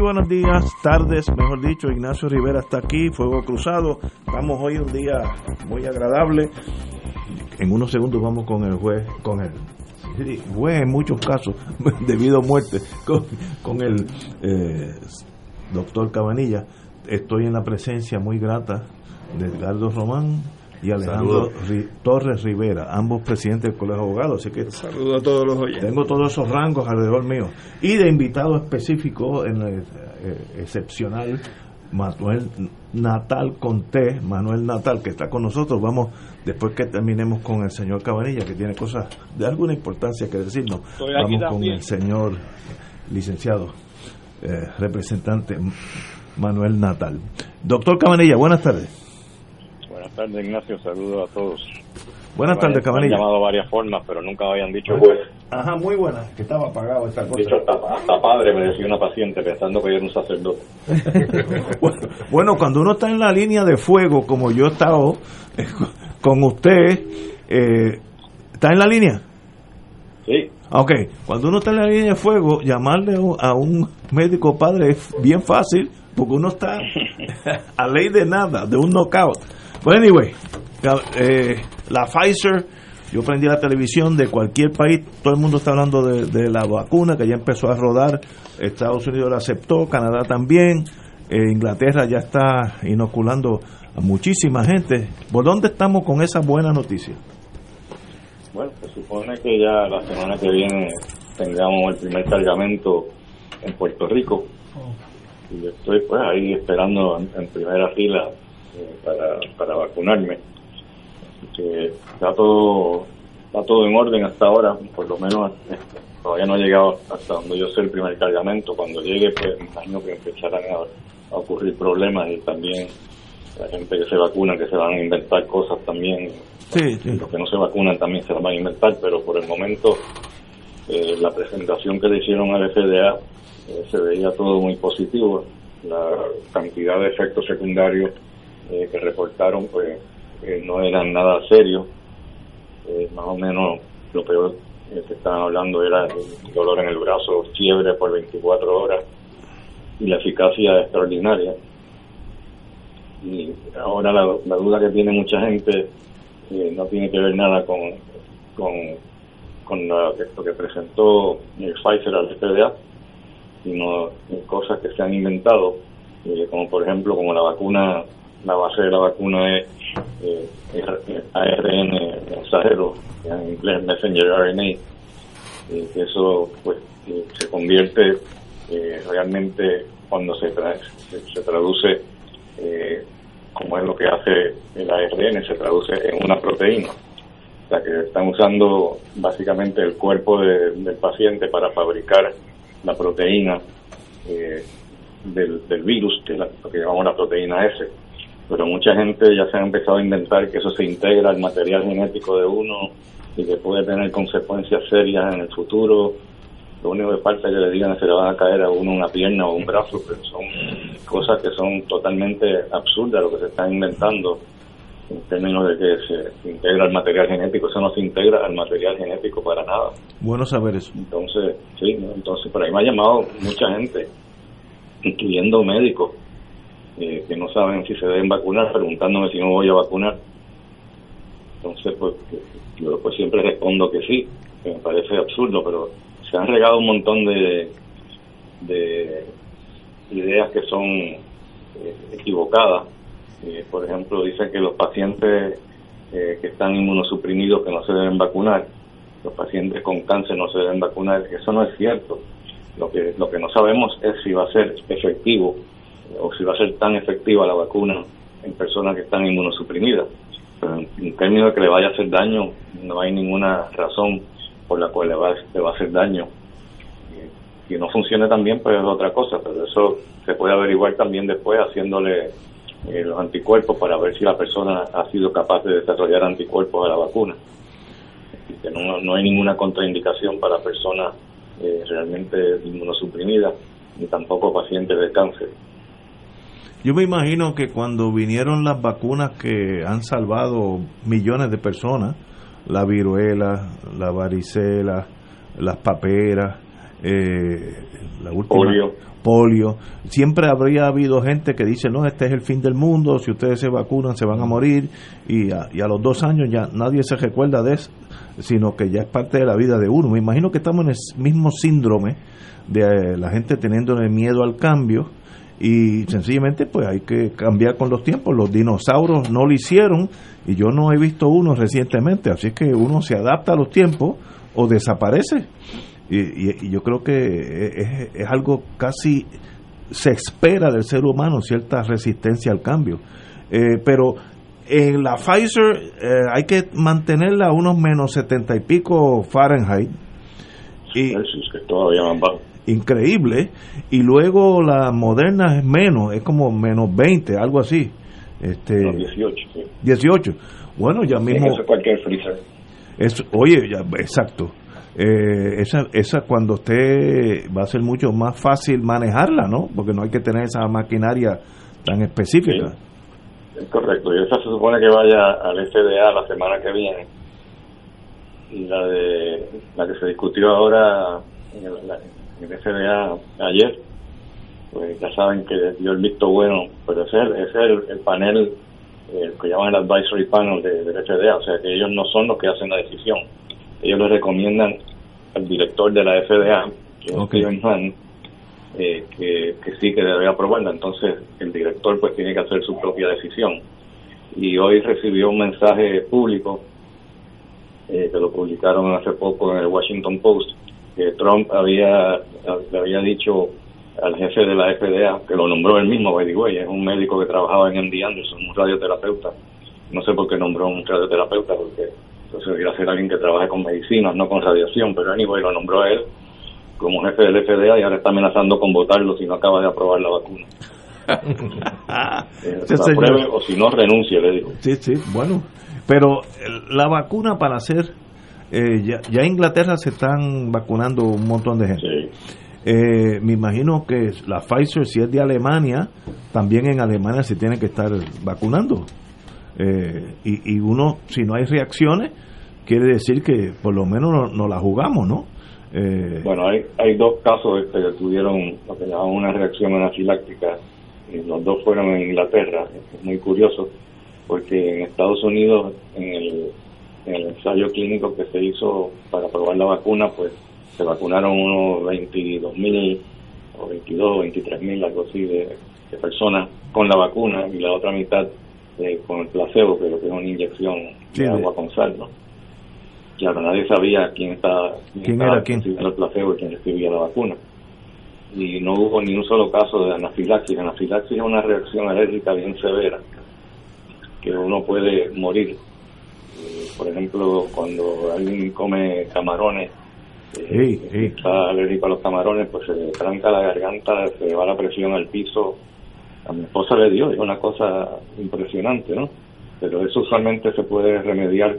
Buenos días, tardes, mejor dicho, Ignacio Rivera está aquí, Fuego Cruzado. Estamos hoy un día muy agradable. En unos segundos vamos con el juez, con el juez en muchos casos, debido a muerte, con, con el eh, doctor Cabanilla. Estoy en la presencia muy grata de Edgardo Román, y Alejandro Torres Rivera, ambos presidentes del Colegio de Abogados. Así que saludo a todos los oyentes. Tengo todos esos rangos alrededor mío. Y de invitado específico, en eh, excepcional, Manuel Natal Conté, Manuel Natal, que está con nosotros. Vamos, después que terminemos con el señor Cabanilla, que tiene cosas de alguna importancia que decirnos, vamos con el señor licenciado, eh, representante Manuel Natal. Doctor Cabanilla, buenas tardes. Buenas tardes, Ignacio. Saludos a todos. Buenas tardes, Cabanilla. Han llamado varias formas, pero nunca habían dicho pues. Ajá, muy buena, que estaba apagado esta cosa. Dicho, hasta, hasta, padre me decía una paciente pensando que yo era un sacerdote. bueno, cuando uno está en la línea de fuego, como yo he estado con usted, eh, ¿está en la línea? Sí. Ok, cuando uno está en la línea de fuego, llamarle a un médico padre es bien fácil, porque uno está a ley de nada, de un knockout. Bueno, anyway, eh, la Pfizer, yo prendí la televisión de cualquier país, todo el mundo está hablando de, la vacuna que ya empezó a rodar, Estados Unidos la aceptó, Canadá también, eh, Inglaterra ya está inoculando a muchísima gente. ¿Por dónde estamos con esa buena noticia? Bueno, se supone que ya la semana que viene tengamos el primer cargamento en Puerto Rico. Y estoy pues ahí esperando en primera fila para, para vacunarme. que está todo, está todo en orden hasta ahora, por lo menos este, todavía no ha llegado hasta donde yo sé el primer cargamento. Cuando llegue, pues me imagino que empezarán a, ocurrir problemas y también la gente que se vacuna, que se van a inventar cosas también. Los que no se vacunan también se las van a inventar, pero por el momento eh, la presentación que le hicieron al FDA eh, se veía todo muy positivo. La cantidad de efectos secundarios eh, que reportaron pues no eran nada serios. Eh, más o menos lo peor que estaban hablando era dolor en el brazo, fiebre por 24 horas y la eficacia extraordinaria. Y ahora la, duda que tiene mucha gente eh, no tiene que ver nada con, con, con lo que presentó Pfizer al FDA, sino cosas que se han inventado, como por ejemplo como la vacuna la base de la vacuna es eh, ARN mensajero, en inglés Messenger RNA, y que eso pues se convierte eh, realmente cuando se, se, traduce eh, como es lo que hace el ARN, se traduce en una proteína. O sea que están usando básicamente el cuerpo del paciente para fabricar la proteína del, del, virus, que es lo que llamamos la proteína S pero mucha gente ya se ha empezado a inventar que eso se integra al material genético de uno y que puede tener consecuencias serias en el futuro. Lo único que falta es que le digan que se le van a caer a uno una pierna o un brazo, pero son cosas que son totalmente absurdas lo que se están inventando en términos de que se integra al material genético. Eso no se integra al material genético para nada. Bueno saber eso. Entonces, sí, entonces por ahí me ha llamado mucha gente, incluyendo médicos, eh, que no saben si se deben vacunar, preguntándome si no voy a vacunar. Entonces, pues, yo pues siempre respondo que sí, que me parece absurdo, pero se han regado un montón de, de ideas que son eh, equivocadas. Eh, por ejemplo, dicen que los pacientes que están inmunosuprimidos que no se deben vacunar, los pacientes con cáncer no se deben vacunar. Eso no es cierto. Lo que, lo que no sabemos es si va a ser efectivo o si va a ser tan efectiva la vacuna en personas que están inmunosuprimidas. Pero en, términos de que le vaya a hacer daño, no hay ninguna razón por la cual le va, le va a hacer daño. Que no funcione también, pues es otra cosa, pero eso se puede averiguar también después haciéndole eh, los anticuerpos para ver si la persona ha sido capaz de desarrollar anticuerpos a la vacuna. Que no, no hay ninguna contraindicación para personas eh, realmente inmunosuprimidas ni tampoco pacientes de cáncer. Yo me imagino que cuando vinieron las vacunas que han salvado millones de personas, la viruela, la varicela, las paperas, eh, la última, Polio. polio. Siempre habría habido gente que dice, no, este es el fin del mundo, si ustedes se vacunan se van a morir, y a, y a los dos años ya nadie se recuerda de eso, sino que ya es parte de la vida de uno. Me imagino que estamos en el mismo síndrome de eh, la gente teniendo miedo al cambio, y sencillamente pues hay que cambiar con los tiempos. Los dinosaurios no lo hicieron y yo no he visto uno recientemente, así que uno se adapta a los tiempos o desaparece. Y, yo creo que es, es algo casi se espera del ser humano cierta resistencia al cambio. Eh, pero en la Pfizer eh, hay que mantenerla a unos menos 70 y pico Fahrenheit. Que todavía bajo. Increíble y luego la moderna es menos es como menos 20 algo así este Los 18, sí. 18 bueno ya mismo Eso es cualquier freezer. es oye ya exacto Eh, esa esa cuando usted va a ser mucho más fácil manejarla no porque no hay que tener esa maquinaria tan específica Es correcto, y esa se supone que vaya al FDA la semana que viene. Y la de la que se discutió ahora en el, la- en el FDA ayer, pues ya saben que dio el visto bueno, pero ese es, el- es el, el panel eh, que llaman el advisory panel de- del FDA, o sea que ellos no son los que hacen la decisión. Ellos le recomiendan al director de la FDA, que es Ok. Steven Hahn, eh, que, que sí que debe aprobarla. Entonces el director pues tiene que hacer su propia decisión. Y hoy recibió un mensaje público eh, que lo publicaron hace poco en el Washington Post, que Trump había, le había dicho al jefe de la FDA, que lo nombró él mismo, by the way, es un médico que trabajaba en MD Anderson, un radioterapeuta. No sé por qué nombró un radioterapeuta, porque entonces debería ser alguien que trabaje con medicinas, no con radiación, pero anyway, lo nombró a él como jefe del FDA y ahora está amenazando con votarlo si no acaba de aprobar la vacuna. Eh, señor. apruebe o si no renuncie, le digo. Sí, sí, bueno. Pero la vacuna para hacer, eh, ya, ya en Inglaterra se están vacunando un montón de gente. Sí. Eh, me imagino que la Pfizer, si es de Alemania, también en Alemania se tiene que estar vacunando. Eh, y, y uno, si no hay reacciones, quiere decir que por lo menos no, no la jugamos, ¿no? Eh, Bueno, hay, hay dos casos este, que tuvieron lo que llaman una reacción anafiláctica y los dos fueron en Inglaterra. Es muy curioso porque en Estados Unidos, en el, el ensayo clínico que se hizo para probar la vacuna, pues se vacunaron unos 22 mil o 22 o 23 mil, algo así, de, de personas con la vacuna y la otra mitad eh, con el placebo, que lo que es una inyección Sí, de agua con sal, ¿no? Claro, nadie sabía quién estaba ¿Quién estaba era quién? recibiendo el placebo y quién recibía la vacuna. Y no hubo ni un solo caso de anafilaxis. Anafilaxis es una reacción alérgica bien severa que uno puede morir. Eh, por ejemplo, cuando alguien come camarones, eh, Sí, sí. está alérgico a los camarones, pues se le tranca la garganta, se le va la presión al piso. A mi esposa le dio, es una cosa impresionante, ¿no? Pero eso usualmente se puede remediar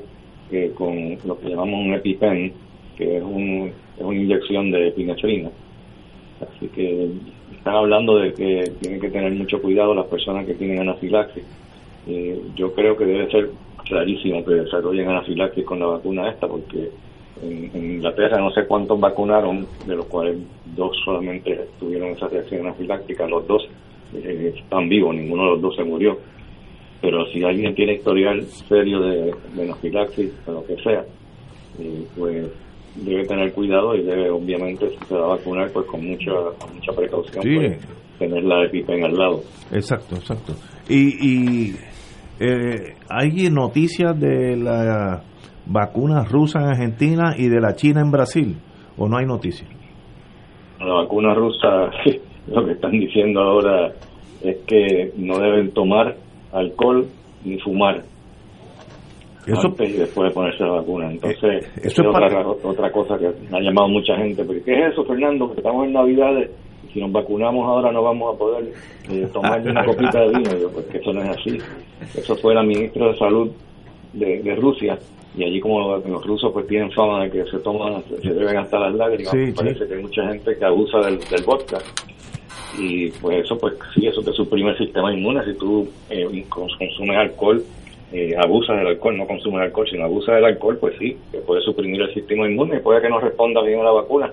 eh, con lo que llamamos un EpiPen, que es, un, es una inyección de epinefrina. Así que están hablando de que tienen que tener mucho cuidado las personas que tienen anafilaxis. Eh, yo creo que debe ser clarísimo que desarrollen anafilaxis con la vacuna esta, porque en, en Inglaterra no sé cuántos vacunaron, de los cuales dos solamente tuvieron esa reacción anafiláctica, los dos eh, están vivos, ninguno de los dos se murió. Pero si alguien tiene historial serio de, de anafilaxis o lo que sea, eh, pues debe tener cuidado y debe obviamente si se va a vacunar pues con mucha con mucha precaución Sí. pues, tener la EpiPen al lado. Exacto, exacto. Y, y eh, hay noticias de la vacuna rusa en Argentina y de la China en Brasil, o no hay noticias. La vacuna rusa, lo que están diciendo ahora es que no deben tomar alcohol ni fumar Eso, antes y después de ponerse la vacuna. Entonces, Eh, eso es otra, para- otra cosa que me ha llamado mucha gente. Porque, ¿Qué es eso, Fernando? Que estamos en Navidades, si nos vacunamos ahora no vamos a poder eh, tomar una copita de vino. Yo, pues que eso no es así. Eso fue la ministra de Salud de, Rusia y allí como los, rusos pues tienen fama de que se toman, se, deben hasta las lágrimas, parece que hay mucha gente que abusa del, del vodka. Y pues eso pues sí, eso te suprime el sistema inmune. Si tú eh, consumes alcohol eh, abusas del alcohol, no consumes alcohol, sino abusas del alcohol, pues sí, que puede suprimir el sistema inmune, puede que no responda bien a la vacuna,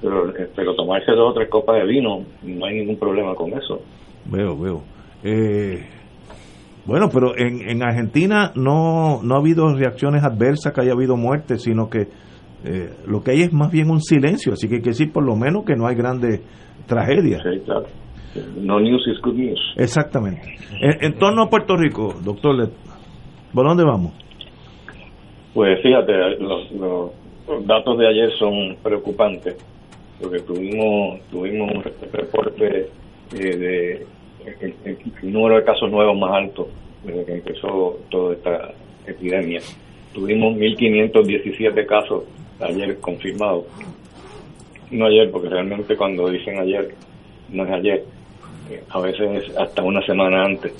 pero, pero tomarse dos o tres copas de vino, no hay ningún problema con eso. Veo, veo. Eh, bueno, pero en, en Argentina no, no ha habido reacciones adversas, que haya habido muerte, sino que eh, lo que hay es más bien un silencio, así que hay que decir por lo menos que no hay grandes tragedias. Sí, claro. No news is good news. Exactamente. En, torno a Puerto Rico, doctor, ¿por dónde vamos? Pues fíjate, los, los, datos de ayer son preocupantes, porque tuvimos tuvimos un reporte eh, de el, número de casos nuevos más alto desde que empezó toda esta epidemia. Tuvimos 1.517 casos ayer confirmados. No ayer, porque realmente cuando dicen ayer, no es ayer. Eh, a veces es hasta una semana antes.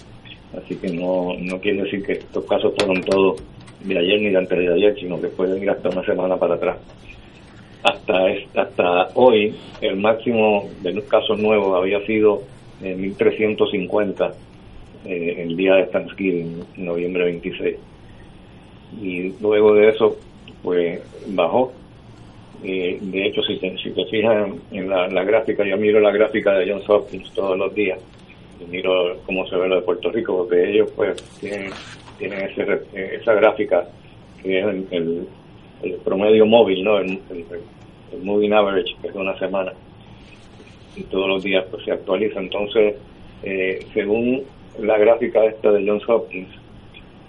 Así que no, no quiere decir que estos casos fueron todos de ayer ni de antes de ayer, sino que pueden ir hasta una semana para atrás. Hasta, hasta hoy, el máximo de los casos nuevos había sido 1350 eh, el día de Thanksgiving, noviembre 26. Y luego de eso, pues bajó. Eh, de hecho, si te, si te fijas en la, gráfica, yo miro la gráfica de Johns Hopkins todos los días y miro cómo se ve lo de Puerto Rico, porque ellos pues tienen, tienen esa gráfica que es el, promedio móvil, ¿no? El, el moving average, que es de una semana y todos los días pues se actualiza. Entonces, eh, según la gráfica esta de Johns Hopkins,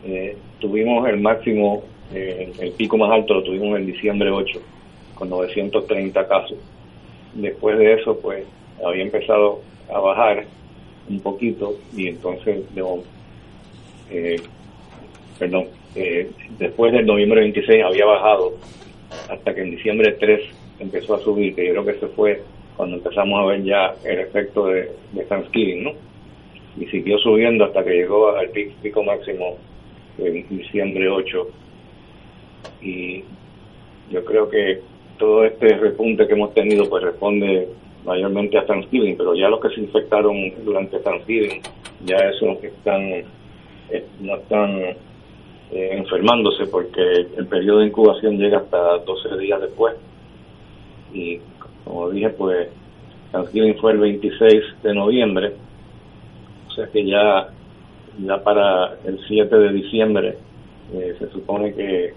eh, tuvimos el máximo, eh, el pico más alto lo tuvimos en diciembre 8, con 930 casos. Después de eso, pues, había empezado a bajar un poquito y entonces, perdón, después del noviembre 26 había bajado hasta que en diciembre 3 empezó a subir, que yo creo que se fue cuando empezamos a ver ya el efecto de, Thanksgiving, ¿no? Y siguió subiendo hasta que llegó al pico, máximo en diciembre 8. Y yo creo que todo este repunte que hemos tenido pues responde mayormente a Thanksgiving, pero ya los que se infectaron durante Thanksgiving, ya esos están, eh, no están eh, enfermándose porque el periodo de incubación llega hasta 12 días después. Y como dije, pues Thanksgiving fue el 26 de noviembre, o sea que ya, ya para el 7 de diciembre eh, se supone que,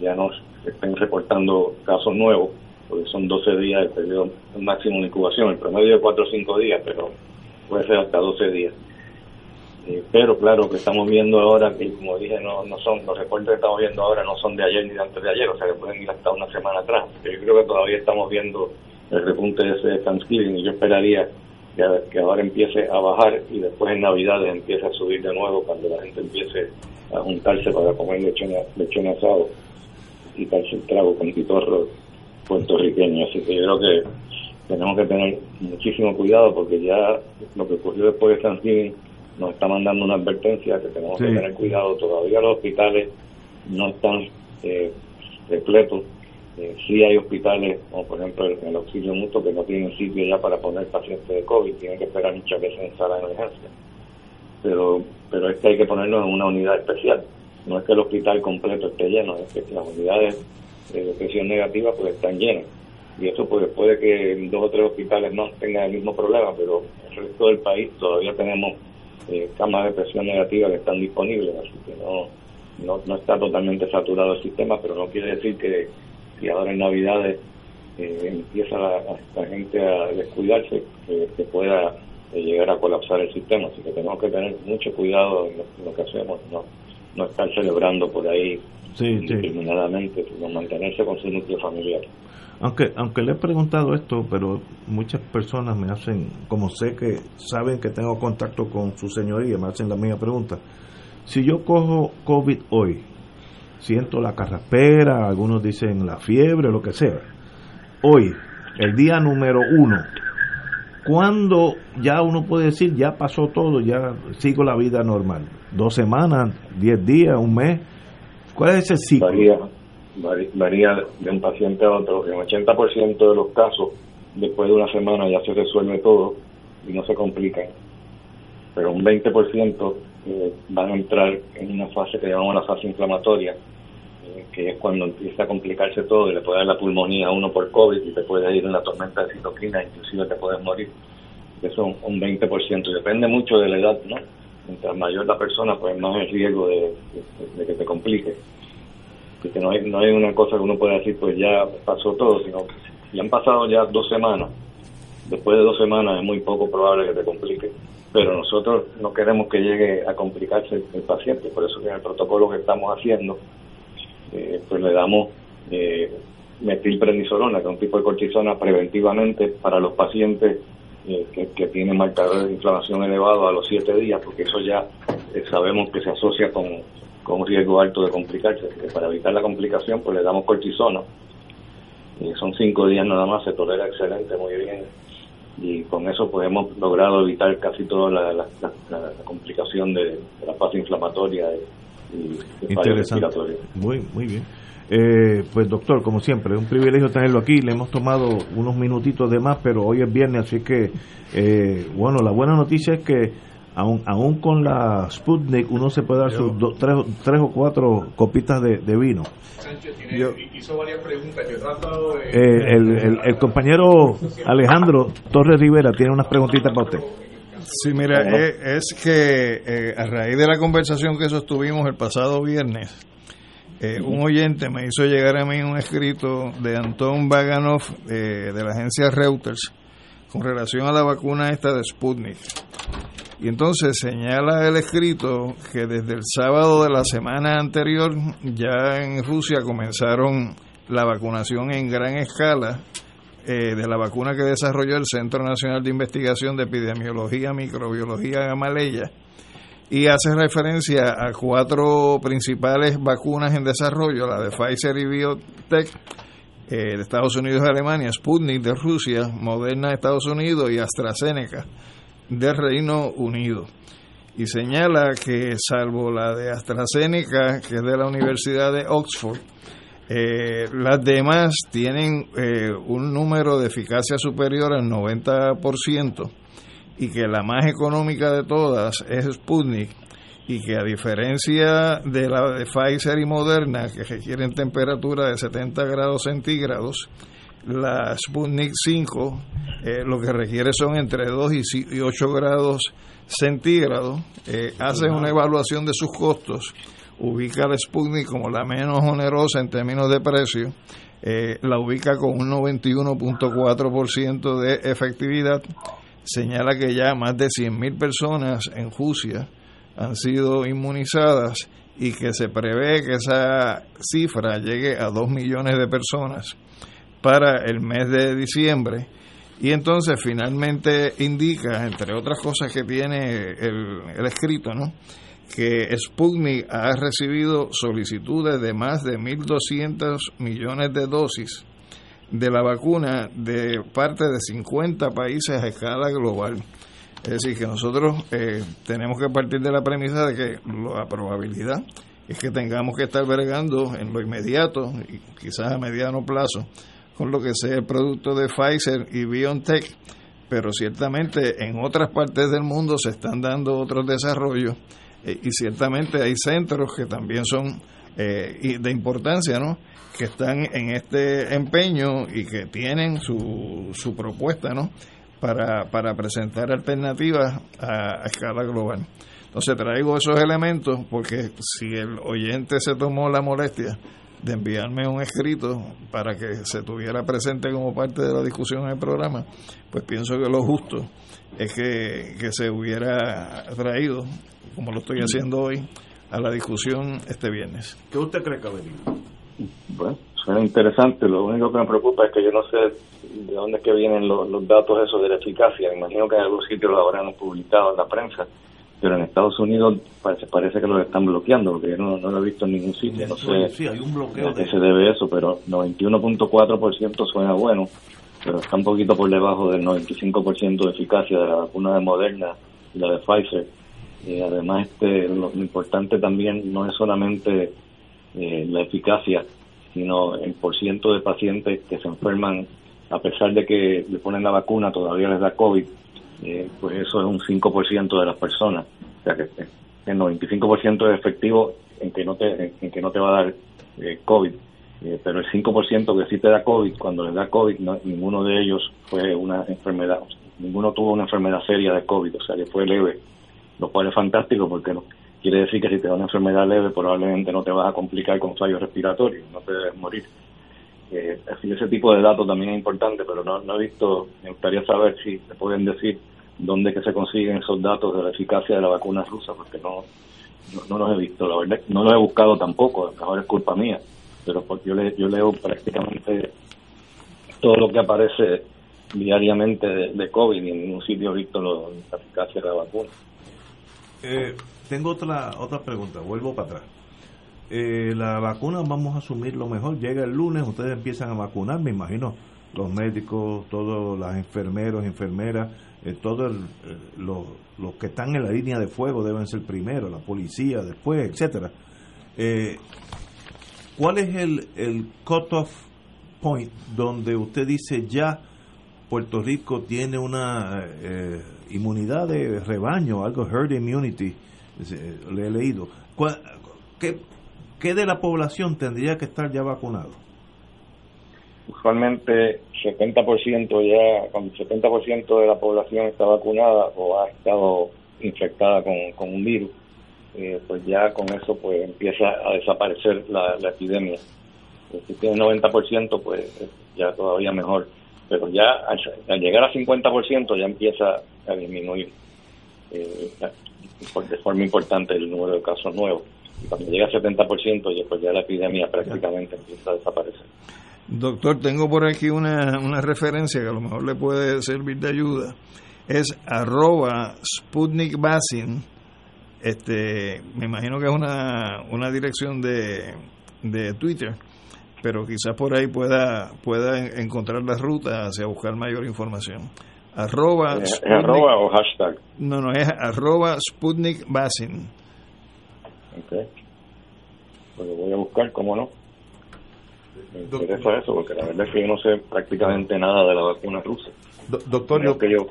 ya no se estén reportando casos nuevos, porque son 12 días el periodo máximo de incubación, el promedio de 4 o 5 días, pero puede ser hasta 12 días. Eh, pero claro, que estamos viendo ahora, que como dije, no, no son, los reportes que estamos viendo ahora no son de ayer ni de antes de ayer, o sea que pueden ir hasta una semana atrás. Pero yo creo que todavía estamos viendo el repunte de ese Thanksgiving y yo esperaría que, ahora empiece a bajar y después en Navidades empiece a subir de nuevo cuando la gente empiece a juntarse para comer lechón, lechón asado y darse el trago con pitorro puertorriqueño. Así que yo creo que tenemos que tener muchísimo cuidado porque ya lo que ocurrió después de Thanksgiving nos está mandando una advertencia que tenemos que tener cuidado. Todavía los hospitales no están eh, repletos eh, sí hay hospitales, como por ejemplo el, auxilio mutuo, que no tienen sitio ya para poner pacientes de COVID, tienen que esperar muchas veces en sala de emergencia. Pero, pero es que hay que ponerlo en una unidad especial. No es que el hospital completo esté lleno, es que las unidades de presión negativa pues están llenas. Y eso pues puede que dos o tres hospitales no tengan el mismo problema, pero el resto del país todavía tenemos eh, camas de presión negativa que están disponibles, así que no, no, no está totalmente saturado el sistema, pero no quiere decir que y ahora en Navidades eh, empieza la, gente a descuidarse, que, pueda eh, llegar a colapsar el sistema. Así que tenemos que tener mucho cuidado en lo, que hacemos, no, no estar celebrando por ahí sí, sino mantenerse con su núcleo familiar. Aunque, aunque le he preguntado esto, pero muchas personas me hacen, como sé que saben que tengo contacto con su señoría, me hacen la misma pregunta. Si yo cojo COVID hoy, siento la carraspera, algunos dicen la fiebre, lo que sea. Hoy, el día número uno, ¿Cuándo ya uno puede decir, ya pasó todo, ya sigo la vida normal? ¿Dos semanas, diez días, un mes? ¿Cuál es ese ciclo? Varía, varía de un paciente a otro. En 80% de los casos, después de una semana ya se resuelve todo y no se complican. Pero un 20% eh, van a entrar en una fase que llamamos la fase inflamatoria, eh, que es cuando empieza a complicarse todo y le puede dar la pulmonía a uno por COVID y te puede ir en la tormenta de citoquina, inclusive te puedes morir. Eso es un 20%. Y depende mucho de la edad, ¿no? Mientras mayor la persona, pues más el riesgo de, que te complique. Porque no hay, no hay una cosa que uno pueda decir, pues ya pasó todo, sino que si han pasado ya dos semanas, después de dos semanas es muy poco probable que te complique pero nosotros no queremos que llegue a complicarse el paciente, por eso que en el protocolo que estamos haciendo, eh, pues le damos eh, metilprednisolona, que es un tipo de cortisona preventivamente para los pacientes eh, que, tienen marcadores de inflamación elevado a los siete días, porque eso ya eh, sabemos que se asocia con, con un riesgo alto de complicarse. que para evitar la complicación, pues le damos cortisona. Y son cinco días nada más, se tolera excelente, muy bien y con eso pues hemos logrado evitar casi toda la, complicación de, la fase inflamatoria y, Interesante. Muy, muy bien. Eh, pues doctor, como siempre, es un privilegio tenerlo aquí. Le hemos tomado unos minutitos de más, pero hoy es viernes, así que, eh, bueno, la buena noticia es que aún, aún con la Sputnik uno se puede dar sus tres, tres, o cuatro copitas de, vino. Sánchez hizo varias preguntas. Eh, el, el, compañero Alejandro Torres Rivera tiene unas preguntitas para usted. Sí, mira, es, que eh, a raíz de la conversación que sostuvimos el pasado viernes, eh, un oyente me hizo llegar a mí un escrito de Anton Vaganov de la agencia Reuters con relación a la vacuna esta de Sputnik. Y entonces señala el escrito que desde el sábado de la semana anterior ya en Rusia comenzaron la vacunación en gran escala eh, de la vacuna que desarrolló el Centro Nacional de Investigación de Epidemiología, Microbiología Gamaleya y hace referencia a cuatro principales vacunas en desarrollo, la de Pfizer y BioTech eh, de Estados Unidos y Alemania, Sputnik de Rusia, Moderna de Estados Unidos y AstraZeneca del Reino Unido. Y señala que salvo la de AstraZeneca, que es de la Universidad de Oxford, eh, las demás tienen eh, un número de eficacia superior al 90% y que la más económica de todas es Sputnik y que a diferencia de la de Pfizer y Moderna, que requieren temperatura de 70 grados centígrados, la Sputnik 5 eh, lo que requiere son entre 2 y 8 grados centígrados, eh, hace una evaluación de sus costos, ubica la Sputnik como la menos onerosa en términos de precio, eh, la ubica con un 91.4% de efectividad, señala que ya más de 100.000 personas en Rusia han sido inmunizadas y que se prevé que esa cifra llegue a 2 millones de personas para el mes de diciembre. Y entonces finalmente indica, entre otras cosas que tiene el, escrito, ¿no? que Sputnik ha recibido solicitudes de más de 1.200 millones de dosis de la vacuna de parte de 50 países a escala global. Es decir, que nosotros eh, tenemos que partir de la premisa de que la probabilidad es que tengamos que estar bregando en lo inmediato y quizás a mediano plazo con lo que sea el producto de Pfizer y BioNTech, pero ciertamente en otras partes del mundo se están dando otros desarrollos eh, y ciertamente hay centros que también son eh, de importancia, ¿no? Que están en este empeño y que tienen su, su propuesta, ¿no? Para, para presentar alternativas a, escala global. Entonces traigo esos elementos porque si el oyente se tomó la molestia de enviarme un escrito para que se tuviera presente como parte de la discusión en el programa, pues pienso que lo justo es que, se hubiera traído, como lo estoy haciendo hoy, a la discusión este viernes. ¿Qué usted cree, Cabello? Bueno, suena interesante. Lo único que me preocupa es que yo no sé de dónde es que vienen los, los datos esos de la eficacia. Me imagino que en algún sitio lo habrán publicado en la prensa pero en Estados Unidos parece, parece que lo están bloqueando, porque yo no, lo he visto en ningún sitio, no sé sí, hay un bloqueo a qué se debe eso, pero 91.4% suena bueno, pero está un poquito por debajo del 95% de eficacia de la vacuna de Moderna y la de Pfizer. y además, este, lo importante también no es solamente eh, la eficacia, sino el porciento de pacientes que se enferman a pesar de que le ponen la vacuna, todavía les da COVID, eh, pues eso es un 5% de las personas. O sea que el 95% es efectivo en que no te, en que no te va a dar eh, COVID. Eh, pero el 5% que sí te da COVID, cuando les da COVID, ninguno de ellos fue una enfermedad, ninguno tuvo una enfermedad seria de COVID, o sea que fue leve, lo cual es fantástico porque no, quiere decir que si te da una enfermedad leve probablemente no te vas a complicar con fallos respiratorios, no te debes morir. Eh, así ese tipo de datos también es importante, pero no, no he visto, me gustaría saber si te pueden decir dónde que se consiguen esos datos de la eficacia de la vacuna rusa, porque no, no, los he visto, la verdad, no los he buscado tampoco, a lo mejor es culpa mía, pero porque yo, le, yo leo prácticamente todo lo que aparece diariamente de, COVID y en ningún sitio he visto la eficacia de la vacuna. Eh, tengo otra otra pregunta, vuelvo para atrás. Eh, la vacuna, vamos a asumir lo mejor, llega el lunes, ustedes empiezan a vacunar, me imagino, los médicos, todos los enfermeros, enfermeras, eh, todos eh, los, que están en la línea de fuego deben ser primero, la policía después, etcétera. Eh, ¿Cuál es el, el cut-off point donde usted dice ya Puerto Rico tiene una inmunidad de rebaño, algo herd immunity? Le he leído. ¿Qué, ¿Qué de la población tendría que estar ya vacunado? usualmente 70% ya, cuando el 70% de la población está vacunada o ha estado infectada con, un virus, eh, pues ya con eso pues empieza a desaparecer la, epidemia. Eh, si tiene 90%, pues ya todavía mejor. Pero ya al, llegar a 50% ya empieza a disminuir eh, de forma importante el número de casos nuevos. Y cuando llega a 70%, ya, pues ya la epidemia prácticamente empieza a desaparecer. Doctor, tengo por aquí una, una referencia que a lo mejor le puede servir de ayuda. Es arroba Sputnik. Este, me imagino que es una, una dirección de, de Twitter, pero quizás por ahí pueda, pueda encontrar la ruta hacia buscar mayor información. Arroba, ¿Es, arroba o hashtag? No, no, es arroba Sputnik Basin. Ok. Pues lo voy a buscar, ¿cómo no? me interesa eso, porque la verdad es que yo no sé prácticamente nada de la vacuna rusa. doctor, no que yo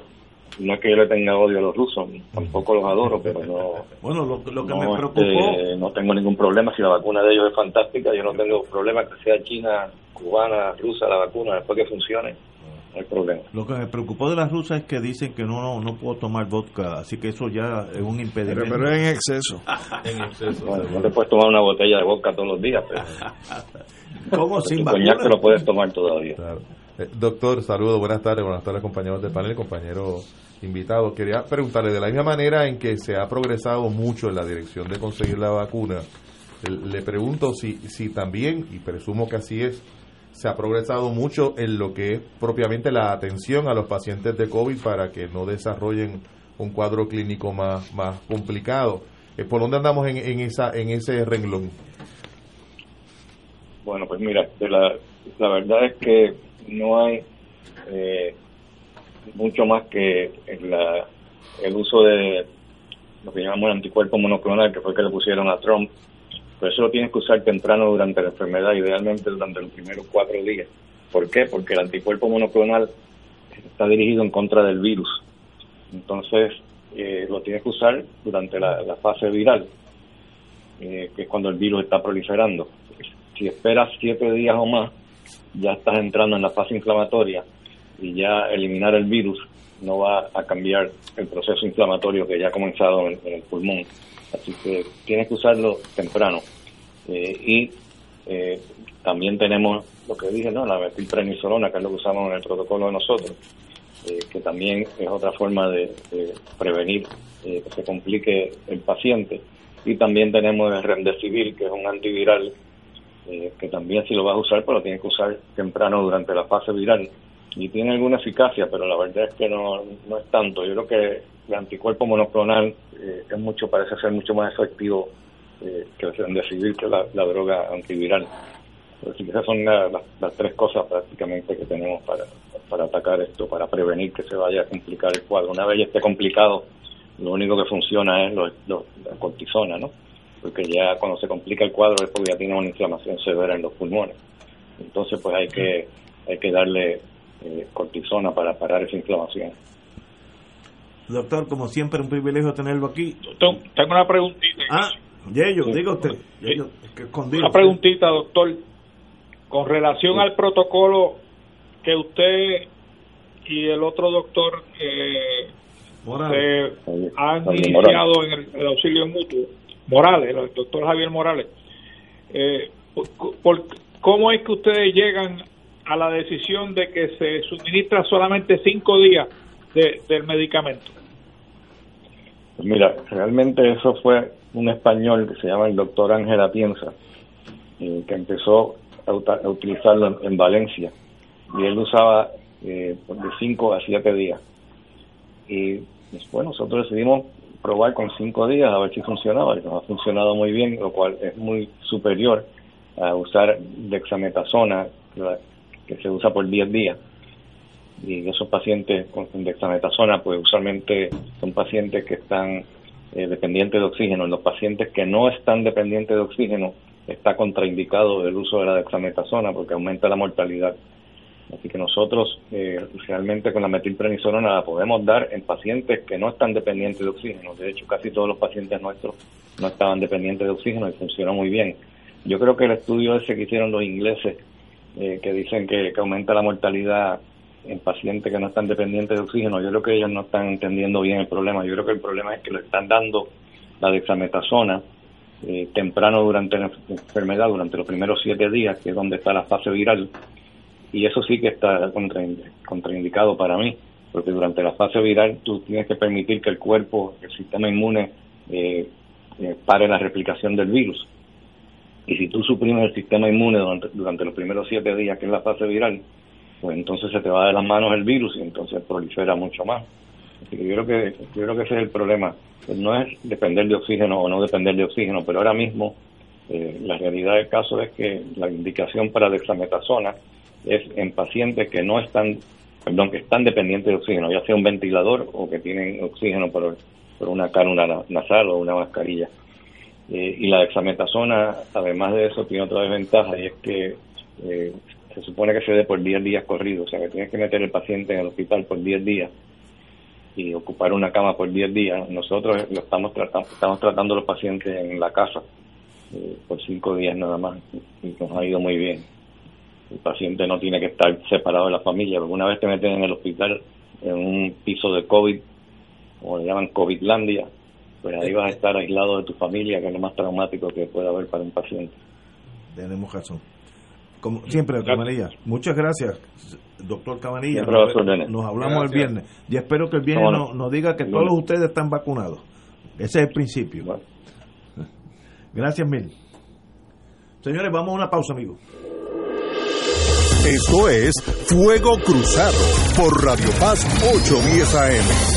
no es que yo le tenga odio a los rusos, tampoco los adoro, pero no. Bueno, lo, que me este, preocupó. no tengo ningún problema si la vacuna de ellos es fantástica, yo no tengo problema que sea china, cubana, rusa la vacuna, después que funcione. No hay problema. Lo que me preocupó de las rusas es que dicen que no, no, puedo tomar vodka, así que eso ya es un impedimento. Pero, en exceso. en exceso. Bueno, no te puedes tomar una botella de vodka todos los días, pero. ¿Cómo sin coñac te lo puedes tomar todavía. Eh, doctor, saludos, buenas tardes, buenas tardes compañeros del panel, compañeros invitados. Quería preguntarle, de la misma manera en que se ha progresado mucho en la dirección de conseguir la vacuna, le pregunto si, si también, y presumo que así es, se ha progresado mucho en lo que es propiamente la atención a los pacientes de COVID para que no desarrollen un cuadro clínico más, más complicado. Eh, ¿Por dónde andamos en, en, esa, en ese renglón? Bueno, pues mira, la, la verdad es que no hay eh, mucho más que la, el uso de lo que llamamos el anticuerpo monoclonal, que fue el que le pusieron a Trump. Pero eso lo tienes que usar temprano durante la enfermedad, idealmente durante los primeros cuatro días. ¿Por qué? Porque el anticuerpo monoclonal está dirigido en contra del virus. Entonces, eh, lo tienes que usar durante la, fase viral, eh, que es cuando el virus está proliferando si esperas siete días o más, ya estás entrando en la fase inflamatoria y ya eliminar el virus no va a cambiar el proceso inflamatorio que ya ha comenzado en, el pulmón. Así que tienes que usarlo temprano. Eh, y eh, también tenemos lo que dije, ¿no? la metilprednisolona, que es lo que usamos en el protocolo de nosotros, eh, que también es otra forma de, prevenir que se complique el paciente. Y también tenemos el remdesivir, que es un antiviral eh, que también si lo vas a usar, pues lo tienes que usar temprano durante la fase viral. Y tiene alguna eficacia, pero la verdad es que no, no es tanto. Yo creo que el anticuerpo monoclonal eh, es mucho, parece ser mucho más efectivo eh, que el que la, droga antiviral. Así esas son las, tres cosas prácticamente que tenemos para, para atacar esto, para prevenir que se vaya a complicar el cuadro. Una vez ya esté complicado, lo único que funciona es la cortisona, ¿no? Porque ya cuando se complica el cuadro es porque ya tiene una inflamación severa en los pulmones. Entonces, pues hay que, hay que darle eh, cortisona para parar esa inflamación. Doctor, como siempre, un privilegio tenerlo aquí. Tengo una preguntita. Ah, Yello, diga usted. una preguntita, doctor. Con relación al protocolo que usted y el otro doctor eh, han iniciado en el, auxilio mutuo, Morales, el doctor Javier Morales, eh, por, ¿cómo es que ustedes llegan a la decisión de que se suministra solamente cinco días del medicamento? Pues mira, realmente eso fue un español que se llama el doctor Ángel Atienza, eh, que empezó a, utilizarlo en, Valencia. Y él usaba eh, de 5 a 7 días. Y después nosotros decidimos probar con 5 días a ver si funcionaba. Y nos ha funcionado muy bien, lo cual es muy superior a usar dexametasona, que se usa por 10 días. Y esos pacientes con dexametasona, pues usualmente son pacientes que están eh, dependientes de oxígeno. los pacientes que no están dependientes de oxígeno, está contraindicado el uso de la dexametasona porque aumenta la mortalidad. Así que nosotros eh, realmente con la metilprednisolona la podemos dar en pacientes que no están dependientes de oxígeno. De hecho, casi todos los pacientes nuestros no estaban dependientes de oxígeno y funcionó muy bien. Yo creo que el estudio ese que hicieron los ingleses, eh, que dicen que, aumenta la mortalidad en pacientes que no están dependientes de oxígeno, yo creo que ellos no están entendiendo bien el problema. Yo creo que el problema es que le están dando la dexametasona eh, temprano durante la enfermedad, durante los primeros siete días, que es donde está la fase viral, y eso sí que está contraindicado para mí, porque durante la fase viral tú tienes que permitir que el cuerpo, el sistema inmune, eh, eh, pare la replicación del virus. Y si tú suprimes el sistema inmune durante, durante los primeros siete días, que es la fase viral, pues entonces se te va de las manos el virus y entonces prolifera mucho más. Así que yo creo que, yo creo que ese es el problema. Pues no es depender de oxígeno o no depender de oxígeno, pero ahora mismo eh, la realidad del caso es que la indicación para dexametasona es en pacientes que no están, perdón, que están dependientes de oxígeno, ya sea un ventilador o que tienen oxígeno por, por una cánula nasal o una mascarilla. Eh, y la dexametasona, además de eso, tiene otra desventaja y es que eh, se supone que se dé por 10 días corridos, o sea que tienes que meter el paciente en el hospital por 10 días y ocupar una cama por 10 días. Nosotros lo estamos tratando, estamos tratando a los pacientes en la casa eh, por 5 días nada más y nos ha ido muy bien. El paciente no tiene que estar separado de la familia, porque una vez te meten en el hospital en un piso de COVID, como le llaman COVIDlandia, pues ahí vas a estar aislado de tu familia, que es lo más traumático que puede haber para un paciente. Tenemos razón. Como siempre, Cabanilla, muchas gracias, doctor Cabanilla. Nos, hablamos el viernes. Y espero que el viernes nos, diga que todos ustedes están vacunados. Ese es el principio. Gracias mil. Señores, vamos a una pausa, amigos. Esto es Fuego Cruzado por Radio Paz 810 AM.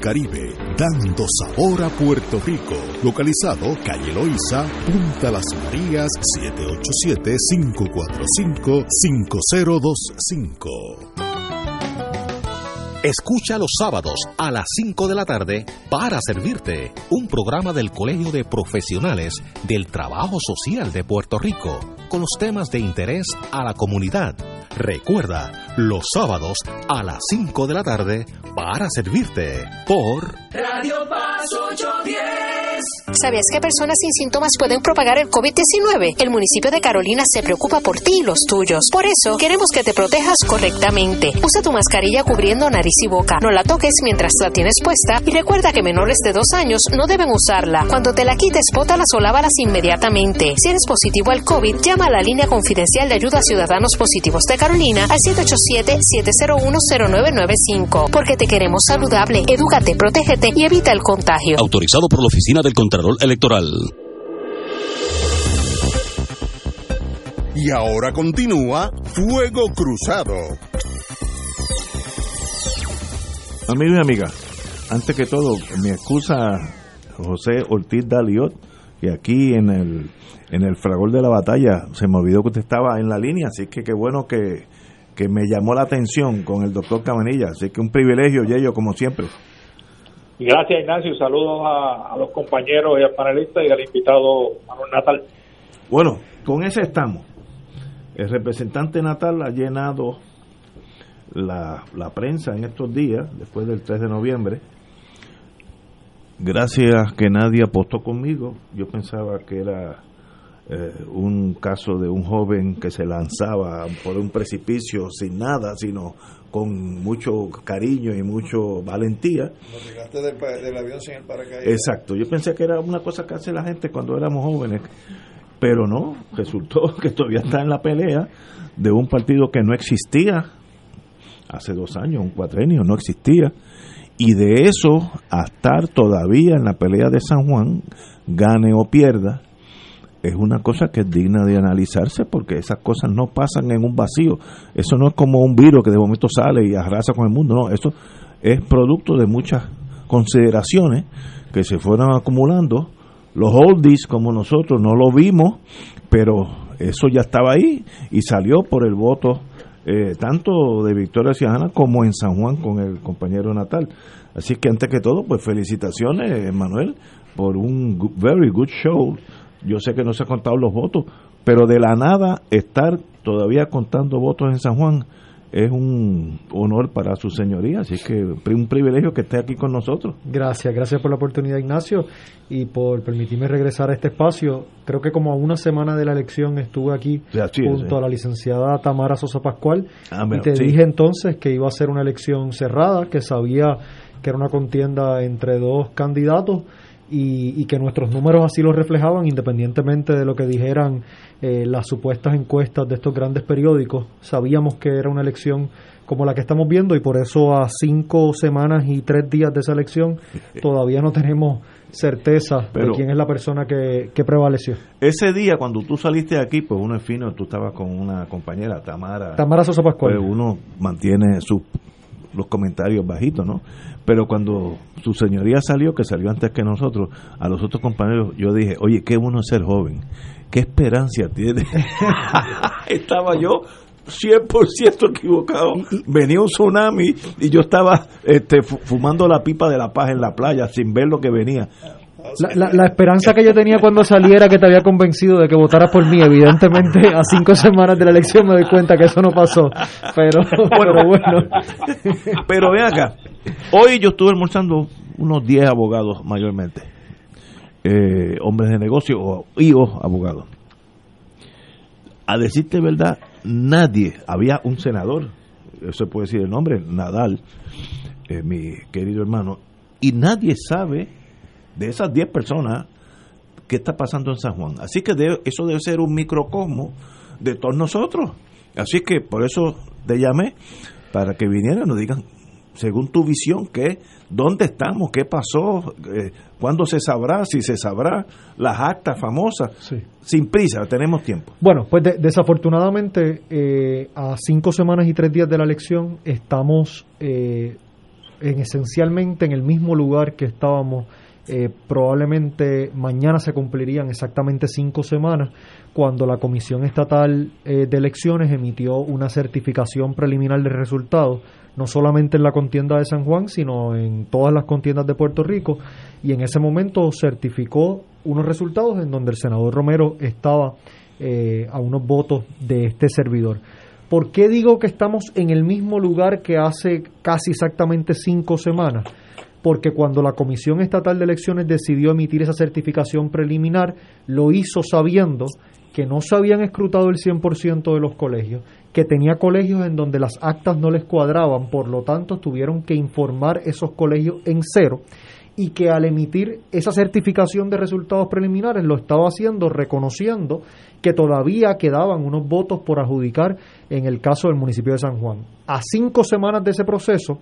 Caribe, dando sabor a Puerto Rico. Localizado calle Loíza, Punta Las Marías, 787-545-5025. Escucha los sábados a las 5 de la tarde para servirte un programa del Colegio de Profesionales del Trabajo Social de Puerto Rico con los temas de interés a la comunidad. Recuerda, los sábados a las 5 de la tarde para servirte por Radio Paz 810. ¿Sabías que personas sin síntomas pueden propagar el COVID-19? El municipio de Carolina se preocupa por ti y los tuyos. Por eso, queremos que te protejas correctamente. Usa tu mascarilla cubriendo nariz y boca. No la toques mientras la tienes puesta y recuerda que menores de dos años no deben usarla. Cuando te la quites, bótalas o lávalas inmediatamente. Si eres positivo al COVID, llama a la línea confidencial de ayuda a ciudadanos positivos de Carolina al 787-701-0995. Porque te queremos saludable. Edúcate, protégete y evita el contagio. Autorizado por la Oficina del Contralor Electoral. Y ahora continúa Fuego Cruzado. Amigos y amigas, antes que todo, mi excusa José Ortiz Daliot, que aquí en el, en el fragor de la batalla se me olvidó que usted estaba en la línea, así que qué bueno que, que me llamó la atención con el doctor Cabanilla, así que un privilegio, Yello, como siempre. Gracias, Ignacio. Saludos a, a, los compañeros y al panelista y al invitado Manuel Natal. Bueno, con ese estamos. El representante Natal ha llenado la, la prensa en estos días, después del 3 de noviembre. Gracias que nadie apostó conmigo. Yo pensaba que era eh, un caso de un joven que se lanzaba por un precipicio sin nada, sino con mucho cariño y mucho valentía. llegaste del, del, avión sin el paracaídas. Exacto, yo pensé que era una cosa que hace la gente cuando éramos jóvenes, pero no, resultó que todavía está en la pelea de un partido que no existía hace dos años, un cuatrenio, no existía, y de eso a estar todavía en la pelea de San Juan, gane o pierda, es una cosa que es digna de analizarse porque esas cosas no pasan en un vacío. Eso no es como un virus que de momento sale y arrasa con el mundo. No, eso es producto de muchas consideraciones que se fueron acumulando. Los oldies como nosotros no lo vimos, pero eso ya estaba ahí y salió por el voto eh, tanto de Victoria Ciudadana como en San Juan con el compañero Natal. Así que antes que todo, pues felicitaciones, Manuel, por un very good show yo sé que no se han contado los votos, pero de la nada estar todavía contando votos en San Juan es un honor para su señoría, así que un privilegio que esté aquí con nosotros. Gracias, gracias por la oportunidad Ignacio y por permitirme regresar a este espacio. Creo que como a una semana de la elección estuve aquí sí, junto sí. a la licenciada Tamara Sosa Pascual Ah, y te sí. dije entonces que iba a ser una elección cerrada, que sabía que era una contienda entre dos candidatos y, y que nuestros números así lo reflejaban, independientemente de lo que dijeran eh, las supuestas encuestas de estos grandes periódicos. Sabíamos que era una elección como la que estamos viendo y por eso a cinco semanas y tres días de esa elección todavía no tenemos certeza Pero- de quién es la persona que, que prevaleció. Ese día, cuando tú saliste de aquí, pues uno es fino, tú estabas con una compañera, Tamara. Tamara Sosa Pascual. Pues uno mantiene sus los comentarios bajitos, ¿no? Pero cuando su señoría salió, que salió antes que nosotros, a los otros compañeros, yo dije, oye, qué bueno ser joven, qué esperanza tiene. estaba yo 100% equivocado. Venía un tsunami y yo estaba este, fu- fumando la pipa de la paz en la playa sin ver lo que venía. La, la- la esperanza que yo tenía cuando saliera que te había convencido de que votaras por mí, evidentemente a cinco semanas de la elección me doy cuenta que eso no pasó. Pero bueno, pero bueno. Pero ven acá, hoy yo estuve almorzando unos 10 abogados mayormente, eh, hombres de negocio o hijos abogados. A decirte verdad, nadie, había un senador, eso se puede decir el nombre, Nadal, eh, mi querido hermano, y nadie sabe de esas 10 personas qué está pasando en San Juan. Así que eso debe ser un microcosmo de todos nosotros. Así que por eso te llamé para que vinieran y nos digan, según tu visión, qué, dónde estamos, qué pasó, eh, cuándo se sabrá, si se sabrá, las actas famosas. Sin prisa, tenemos tiempo. Bueno, pues desafortunadamente eh, a cinco semanas y tres días de la elección estamos eh, en, esencialmente en el mismo lugar que estábamos. Probablemente mañana se cumplirían exactamente cinco semanas cuando la Comisión Estatal de Elecciones emitió una certificación preliminar de resultados no solamente en la contienda de San Juan, sino en todas las contiendas de Puerto Rico, y en ese momento certificó unos resultados en donde el senador Romero estaba eh, a unos votos de este servidor. ¿Por qué digo que estamos en el mismo lugar que hace casi exactamente cinco semanas? Porque cuando la Comisión Estatal de Elecciones decidió emitir esa certificación preliminar, lo hizo sabiendo que no se habían escrutado el 100% de los colegios, que tenía colegios en donde las actas no les cuadraban, por lo tanto tuvieron que informar esos colegios en cero y que al emitir esa certificación de resultados preliminares lo estaba haciendo reconociendo que todavía quedaban unos votos por adjudicar en el caso del municipio de San Juan. A cinco semanas de ese proceso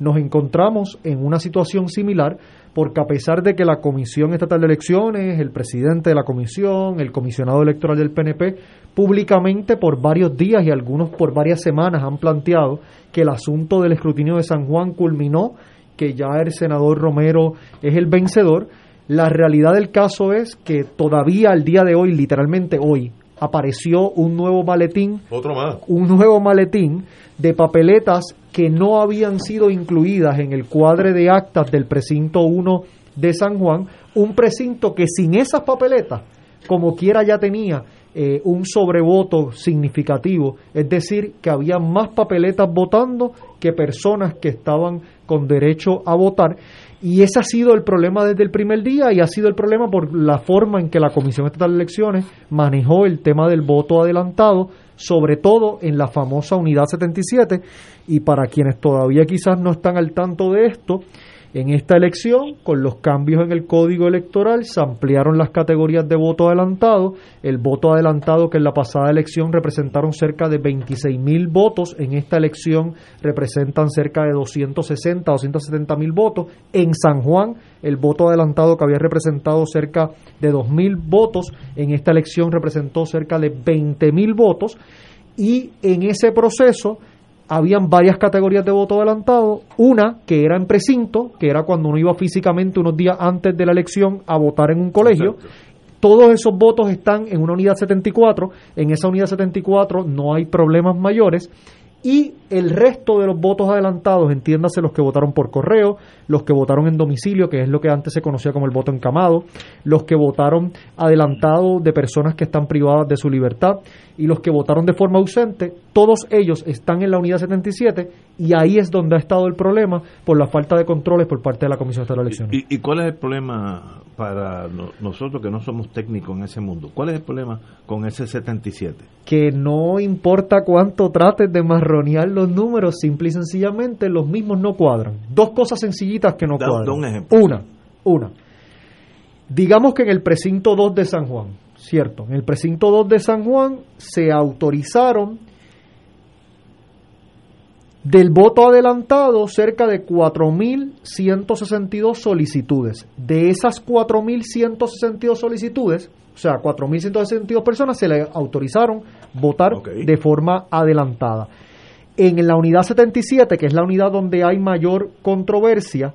nos encontramos en una situación similar porque a pesar de que la Comisión Estatal de Elecciones, el presidente de la comisión, el comisionado electoral del PNP, públicamente por varios días y algunos por varias semanas han planteado que el asunto del escrutinio de San Juan culminó, que ya el senador Romero es el vencedor, la realidad del caso es que todavía al día de hoy, literalmente hoy, apareció un nuevo maletín, otro más, un nuevo maletín de papeletas que no habían sido incluidas en el cuadre de actas del precinto 1 de San Juan, un precinto que sin esas papeletas, como quiera ya tenía eh, un sobrevoto significativo, es decir, que había más papeletas votando que personas que estaban con derecho a votar. Y ese ha sido el problema desde el primer día y ha sido el problema por la forma en que la Comisión Estatal de Elecciones manejó el tema del voto adelantado, sobre todo en la famosa Unidad 77. Y para quienes todavía quizás no están al tanto de esto, en esta elección, con los cambios en el código electoral, se ampliaron las categorías de voto adelantado. El voto adelantado que en la pasada elección representaron cerca de 26 mil votos, en esta elección representan cerca de 260, 270 mil votos. En San Juan, el voto adelantado que había representado cerca de 2 mil votos, en esta elección representó cerca de 20 mil votos. Y en ese proceso, habían varias categorías de voto adelantado, una que era en precinto, que era cuando uno iba físicamente unos días antes de la elección a votar en un colegio. Todos esos votos están en una unidad 74, en esa unidad 74 no hay problemas mayores. Y el resto de los votos adelantados, entiéndase los que votaron por correo, los que votaron en domicilio, que es lo que antes se conocía como el voto encamado, los que votaron adelantado de personas que están privadas de su libertad y los que votaron de forma ausente, todos ellos están en la unidad 77 y ahí es donde ha estado el problema por la falta de controles por parte de la Comisión de Elecciones. ¿Y, cuál es el problema para nosotros que no somos técnicos en ese mundo? ¿Cuál es el problema con ese 77? Que no importa cuánto trates de marronear los números, simple y sencillamente los mismos no cuadran. Dos cosas sencillitas que no cuadran. Una, una. Digamos que en el precinto 2 de San Juan, cierto, en el precinto 2 de San Juan se autorizaron del voto adelantado cerca de 4.162 solicitudes. De esas 4.162 solicitudes, o sea, 4.162 personas se le autorizaron votar de forma adelantada. En la unidad 77, que es la unidad donde hay mayor controversia,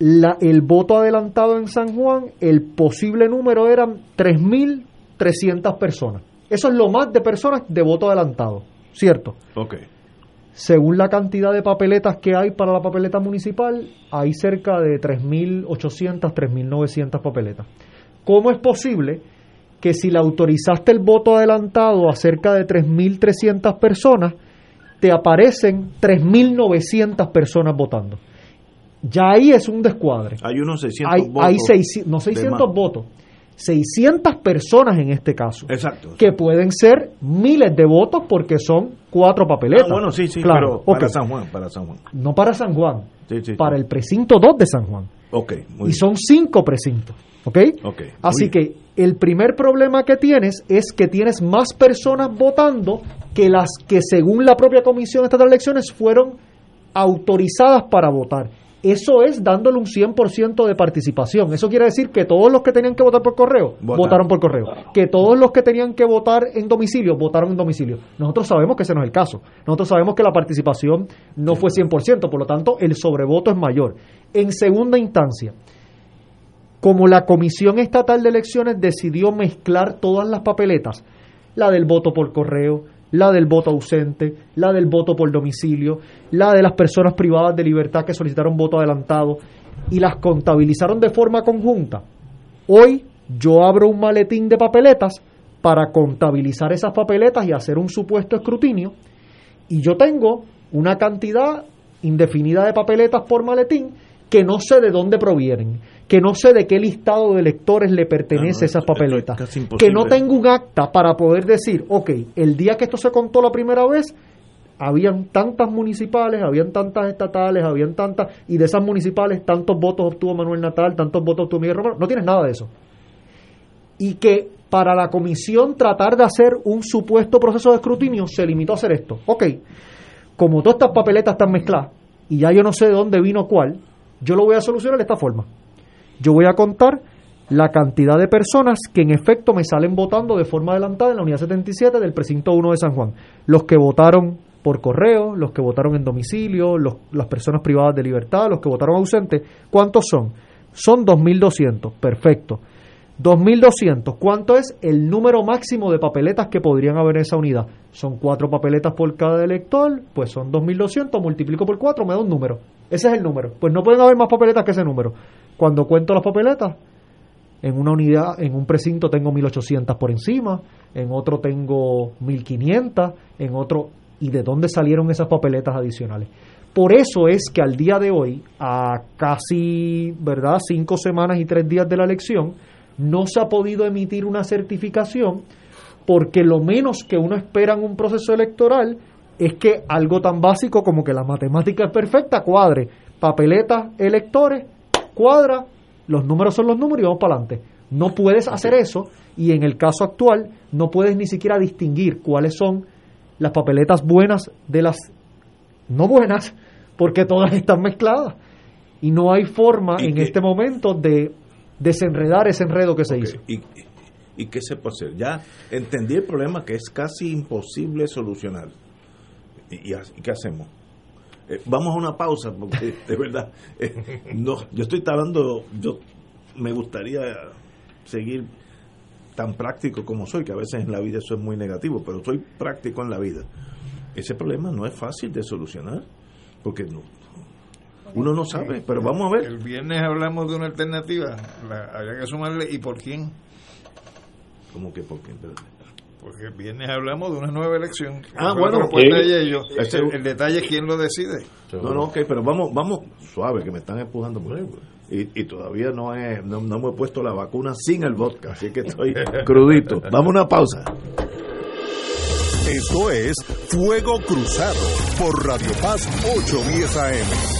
la, el voto adelantado en San Juan, el posible número eran 3.300 personas. Eso es lo más de personas de voto adelantado, ¿cierto? Ok. Según la cantidad de papeletas que hay para la papeleta municipal, hay cerca de 3.800, 3.900 papeletas. ¿Cómo es posible que si le autorizaste el voto adelantado a cerca de 3.300 personas, te aparecen 3.900 personas votando? Ya ahí es un descuadre. Hay unos 600 hay, votos. Hay no 600 votos. 600 personas en este caso. Exacto. Que pueden ser miles de votos porque son cuatro papeletas. Ah, bueno, sí, sí, claro. pero para San Juan, para San Juan. No para San Juan, Sí, sí, sí. para el precinto 2 de San Juan. Ok, muy y son cinco precintos. ¿Ok? Ok, Así que el primer problema que tienes es que tienes más personas votando que las que según la propia Comisión Estatal de Elecciones fueron autorizadas para votar. Eso es dándole un 100% de participación. Eso quiere decir que todos los que tenían que votar por correo Votaron. votaron por correo. Que todos los que tenían que votar en domicilio votaron en domicilio. Nosotros sabemos que ese no es el caso. Nosotros sabemos que la participación no fue 100%, por lo tanto el sobrevoto es mayor. En segunda instancia, como la Comisión Estatal de Elecciones decidió mezclar todas las papeletas, la del voto por correo, la del voto ausente, la del voto por domicilio, la de las personas privadas de libertad que solicitaron voto adelantado y las contabilizaron de forma conjunta. Hoy yo abro un maletín de papeletas para contabilizar esas papeletas y hacer un supuesto escrutinio y yo tengo una cantidad indefinida de papeletas por maletín que no sé de dónde provienen, que no sé de qué listado de electores le pertenece esas papeletas, casi que no tengo un acta para poder decir, ok, el día que esto se contó la primera vez, habían tantas municipales, habían tantas estatales, habían tantas, y de esas municipales tantos votos obtuvo Manuel Natal, tantos votos obtuvo Miguel Romero, no tienes nada de eso. Y que para la comisión tratar de hacer un supuesto proceso de escrutinio se limitó a hacer esto. Ok, como todas estas papeletas están mezcladas y ya yo no sé de dónde vino cuál, yo lo voy a solucionar de esta forma. Yo voy a contar la cantidad de personas que en efecto me salen votando de forma adelantada en la unidad 77 del precinto 1 de San Juan. Los que votaron por correo, los que votaron en domicilio, los- las personas privadas de libertad, los que votaron ausentes. ¿Cuántos son? Son 2.200. Perfecto. 2.200. ¿Cuánto es el número máximo de papeletas que podrían haber en esa unidad? Son cuatro papeletas por cada elector, pues son 2.200, multiplico por cuatro, me da un número. Ese es el número. Pues no pueden haber más papeletas que ese número. Cuando cuento las papeletas, en una unidad, en un precinto tengo 1800 por encima, en otro tengo 1500, en otro ¿y de dónde salieron esas papeletas adicionales? Por eso es que al día de hoy, a casi, ¿verdad?, cinco semanas y tres días de la elección, no se ha podido emitir una certificación porque lo menos que uno espera en un proceso electoral es que algo tan básico como que la matemática es perfecta cuadre, papeletas, electores, cuadra, los números son los números y vamos para adelante. No puedes hacer eso y en el caso actual no puedes ni siquiera distinguir cuáles son las papeletas buenas de las no buenas porque todas están mezcladas y no hay forma ¿Y en este momento de desenredar ese enredo que se hizo. ¿Y, y, qué se puede hacer? Ya entendí el problema que es casi imposible solucionar. ¿Y, y qué hacemos? Eh, vamos a una pausa porque de verdad eh, no yo estoy hablando yo me gustaría seguir tan práctico como soy que a veces en la vida eso es muy negativo pero soy práctico en la vida ese problema no es fácil de solucionar porque no, uno no sabe pero vamos a ver El viernes hablamos de una alternativa, la, había que sumarle, ¿y por quién? como que porque espérate. Porque el viernes hablamos de una nueva elección. Ah, bueno, sí. el, el detalle es quién lo decide. No, no, ok, pero vamos, vamos suave, que me están empujando por ahí. Y, y todavía no, he, no, no me he puesto la vacuna sin el vodka, así que estoy crudito. Vamos a una pausa. Esto es Fuego Cruzado por Radio Paz 810 AM.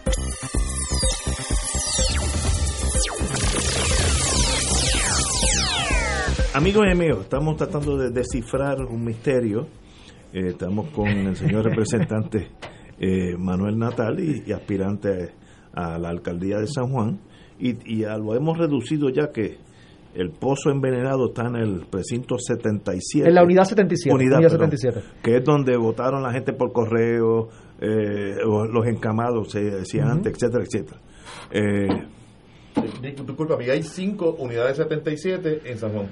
Amigos y amigos, estamos tratando de descifrar un misterio. Eh, estamos con el señor representante eh, Manuel Natal y, aspirante a la alcaldía de San Juan. Y, ya lo hemos reducido ya que el pozo envenenado está en el precinto 77. En la unidad 77. Unidad, 77. Que es donde votaron la gente por correo, eh, los encamados, se decía antes, etcétera, etcétera. Eh, Disculpa, hay cinco unidades 77 en San Juan.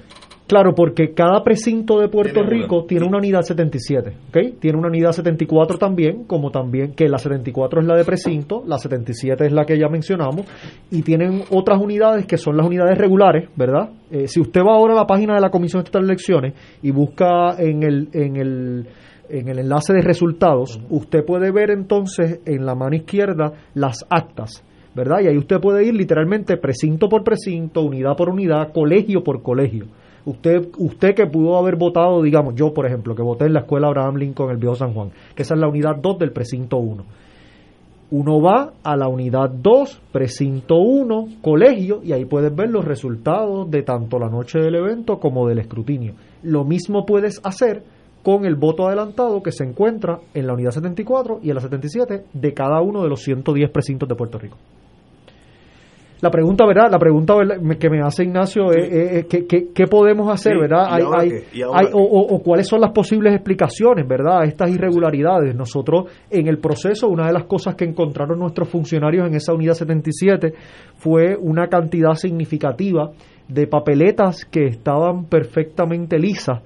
Claro, porque cada precinto de Puerto Rico tiene una unidad 77, ¿ok? Tiene una unidad 74 también, como también que la 74 es la de precinto, la 77 es la que ya mencionamos, y tienen otras unidades que son las unidades regulares, ¿verdad? Eh, si usted va ahora a la página de la Comisión Estatal de Elecciones y busca en el, en el, en el enlace de resultados, usted puede ver entonces en la mano izquierda las actas ¿verdad? Y ahí usted puede ir literalmente precinto por precinto, unidad por unidad, colegio por colegio. Usted, usted que pudo haber votado, digamos, yo por ejemplo, que voté en la escuela Abraham Lincoln en el Viejo San Juan, que esa es la unidad 2 del precinto 1. Uno va a la unidad 2, precinto 1, colegio, y ahí puedes ver los resultados de tanto la noche del evento como del escrutinio. Lo mismo puedes hacer con el voto adelantado que se encuentra en la unidad 74 y en la 77 de cada uno de los 110 precintos de Puerto Rico. La pregunta, ¿verdad? La pregunta que me hace Ignacio es, ¿qué, podemos hacer, verdad? Hay, o, cuáles son las posibles explicaciones, verdad, a estas irregularidades. Nosotros, en el proceso, una de las cosas que encontraron nuestros funcionarios en esa unidad 77 fue una cantidad significativa de papeletas que estaban perfectamente lisas,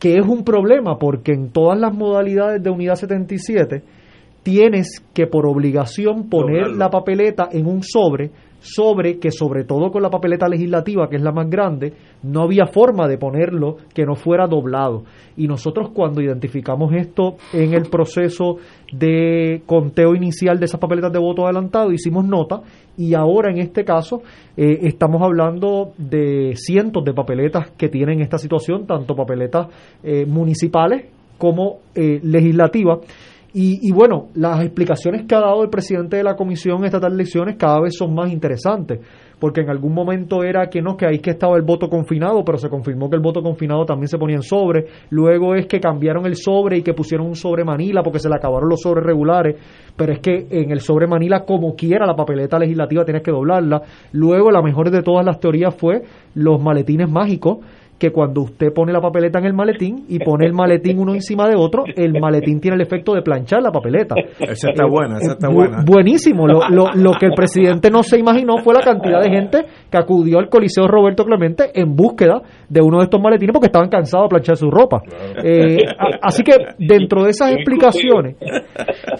que es un problema porque en todas las modalidades de unidad 77 tienes que por obligación poner la papeleta en un sobre sobre que sobre todo con la papeleta legislativa que es la más grande no había forma de ponerlo que no fuera doblado. Y nosotros cuando identificamos esto en el proceso de conteo inicial de esas papeletas de voto adelantado hicimos nota y ahora en este caso eh, estamos hablando de cientos de papeletas que tienen esta situación tanto papeletas eh, municipales como eh, legislativas y, bueno, las explicaciones que ha dado el presidente de la Comisión Estatal de Elecciones cada vez son más interesantes, porque en algún momento era que no, que ahí que estaba el voto confinado, pero se confirmó que el voto confinado también se ponía en sobre, luego es que cambiaron el sobre y que pusieron un sobre Manila porque se le acabaron los sobres regulares, pero es que en el sobre Manila como quiera la papeleta legislativa tienes que doblarla, luego la mejor de todas las teorías fue los maletines mágicos, que cuando usted pone la papeleta en el maletín y pone el maletín uno encima de otro, el maletín tiene el efecto de planchar la papeleta. Esa está buena, esa está buena. buenísimo. Lo, lo, lo, que el presidente no se imaginó fue la cantidad de gente que acudió al Coliseo Roberto Clemente en búsqueda de uno de estos maletines porque estaban cansados de planchar su ropa. Eh, así que dentro de esas explicaciones,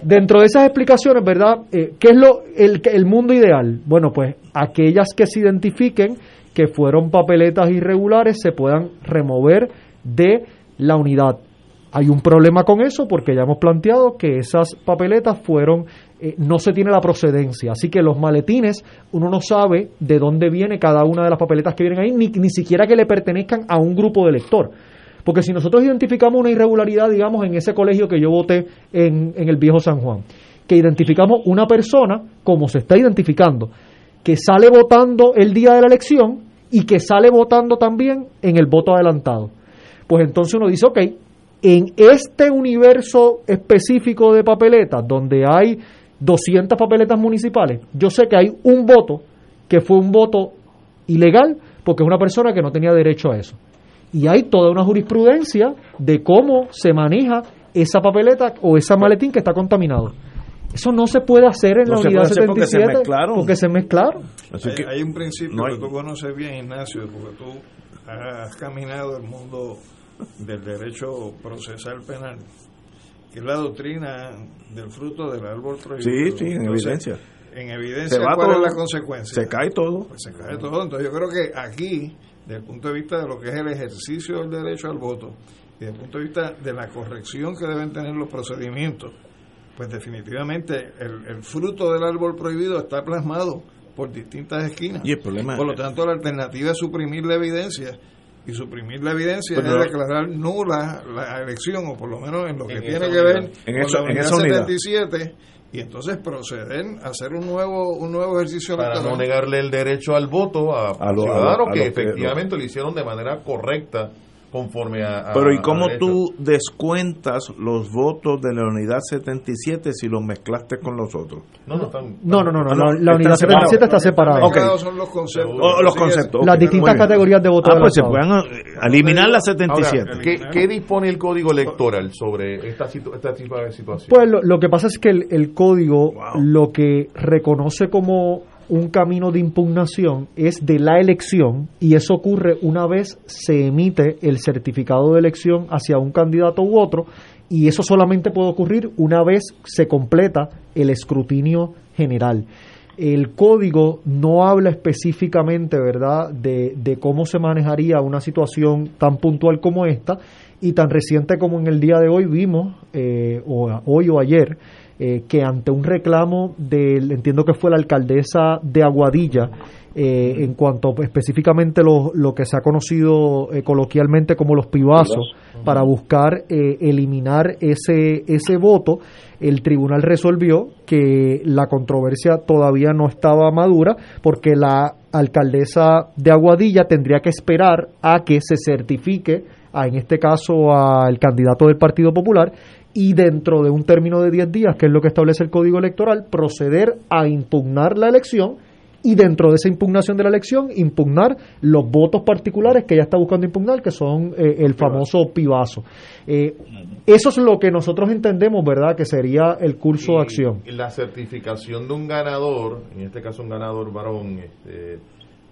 dentro de esas explicaciones, ¿verdad? Eh, ¿Qué es lo el, el mundo ideal? Bueno, pues aquellas que se identifiquen que fueron papeletas irregulares se puedan remover de la unidad. Hay un problema con eso porque ya hemos planteado que esas papeletas fueron, eh, no se tiene la procedencia, así que los maletines uno no sabe de dónde viene cada una de las papeletas que vienen ahí, ni, ni siquiera que le pertenezcan a un grupo de lector. Porque si nosotros identificamos una irregularidad, digamos, en ese colegio que yo voté en, en el viejo San Juan, que identificamos una persona, como se está identificando, que sale votando el día de la elección y que sale votando también en el voto adelantado. Pues entonces uno dice, ok, en este universo específico de papeletas, donde hay 200 papeletas municipales, yo sé que hay un voto que fue un voto ilegal porque es una persona que no tenía derecho a eso. Y hay toda una jurisprudencia de cómo se maneja esa papeleta o esa maletín que está contaminado. Eso no se puede hacer en la unidad 77 porque se mezclaron. Porque se mezclaron. Hay, un principio que tú conoces bien, Ignacio, porque tú has caminado el mundo del derecho procesal penal, que es la doctrina del fruto del árbol prohibido. Sí, sí, en evidencia. En evidencia, ¿cuál es la consecuencia? Se cae todo. Pues se cae todo. Entonces yo creo que aquí, desde el punto de vista de lo que es el ejercicio del derecho al voto, y desde el punto de vista de la corrección que deben tener los procedimientos, pues definitivamente el, el fruto del árbol prohibido está plasmado por distintas esquinas. Y el problema por lo tanto, la alternativa es suprimir la evidencia. Y suprimir la evidencia es declarar nula la elección, o por lo menos en lo que tiene que ver en con la unidad 77, y entonces proceder a hacer un nuevo un nuevo ejercicio para no negarle el derecho al voto a, los ciudadanos que efectivamente lo hicieron de manera correcta conforme a... Pero ¿y cómo tú descuentas los votos de la unidad 77 si los mezclaste con los otros? No, no, no, no, no, la, unidad 77 está separada. Okay. son los conceptos. Oh, los conceptos. Las distintas categorías de votos. Ah, pues se pueden eliminar la 77. ¿qué, ¿qué, dispone el código electoral sobre esta, esta tipo de situación? Pues lo, lo, que pasa es que el, el código lo que reconoce como un camino de impugnación es de la elección y eso ocurre una vez se emite el certificado de elección hacia un candidato u otro y eso solamente puede ocurrir una vez se completa el escrutinio general. El código no habla específicamente, ¿verdad?, de, de cómo se manejaría una situación tan puntual como esta y tan reciente como en el día de hoy vimos, eh, o hoy o ayer, eh, que ante un reclamo del, entiendo que fue la alcaldesa de Aguadilla, eh, en cuanto específicamente lo, lo, que se ha conocido eh, coloquialmente como los pibazos, para buscar eliminar ese, ese voto, el tribunal resolvió que la controversia todavía no estaba madura porque la alcaldesa de Aguadilla tendría que esperar a que se certifique, a, en este caso al candidato del Partido Popular, y dentro de un término de 10 días, que es lo que establece el Código Electoral, proceder a impugnar la elección y dentro de esa impugnación de la elección impugnar los votos particulares que ella está buscando impugnar, que son eh, el famoso pibazo. Eh, eso es lo que nosotros entendemos, ¿verdad?, que sería el curso de acción. La certificación de un ganador, en este caso un ganador varón, este,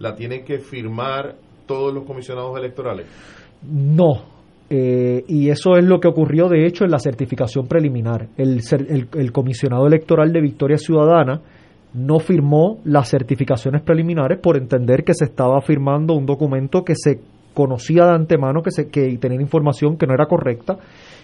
¿la tienen que firmar todos los comisionados electorales? No, eh, y eso es lo que ocurrió, de hecho, en la certificación preliminar. El, comisionado electoral de Victoria Ciudadana no firmó las certificaciones preliminares por entender que se estaba firmando un documento que se conocía de antemano que, se, que tenía información que no era correcta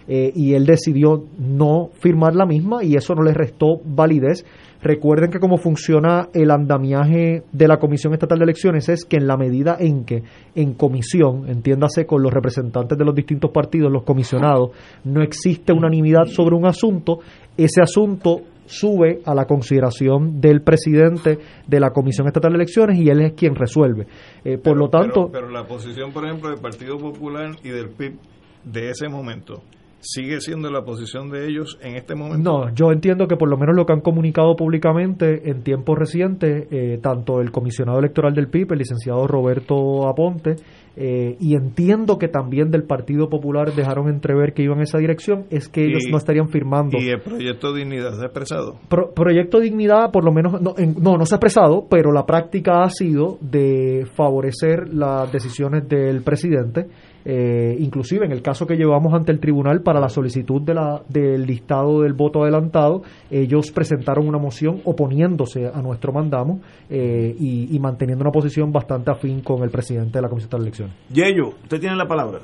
eh, y él decidió no firmar la misma y eso no le restó validez. Recuerden que cómo funciona el andamiaje de la Comisión Estatal de Elecciones es que en la medida en que en comisión, entiéndase con los representantes de los distintos partidos, los comisionados, no existe unanimidad sobre un asunto, ese asunto sube a la consideración del presidente de la Comisión Estatal de Elecciones y él es quien resuelve. Eh, por lo tanto... pero la posición, por ejemplo, del Partido Popular y del PIB de ese momento sigue siendo la posición de ellos en este momento? No, yo entiendo que por lo menos lo que han comunicado públicamente en tiempos recientes, eh, tanto el comisionado electoral del PIB, el licenciado Roberto Aponte, eh, y entiendo que también del Partido Popular dejaron entrever que iban en esa dirección, es que ellos no estarían firmando. ¿Y el Proyecto Dignidad se ha expresado? proyecto Dignidad, por lo menos, no, no, no se ha expresado, pero la práctica ha sido de favorecer las decisiones del presidente eh, inclusive en el caso que llevamos ante el tribunal para la solicitud de la, del listado del voto adelantado, ellos presentaron una moción oponiéndose a nuestro mandamo eh, y, manteniendo una posición bastante afín con el presidente de la Comisión de Elecciones. Yello, usted tiene la palabra.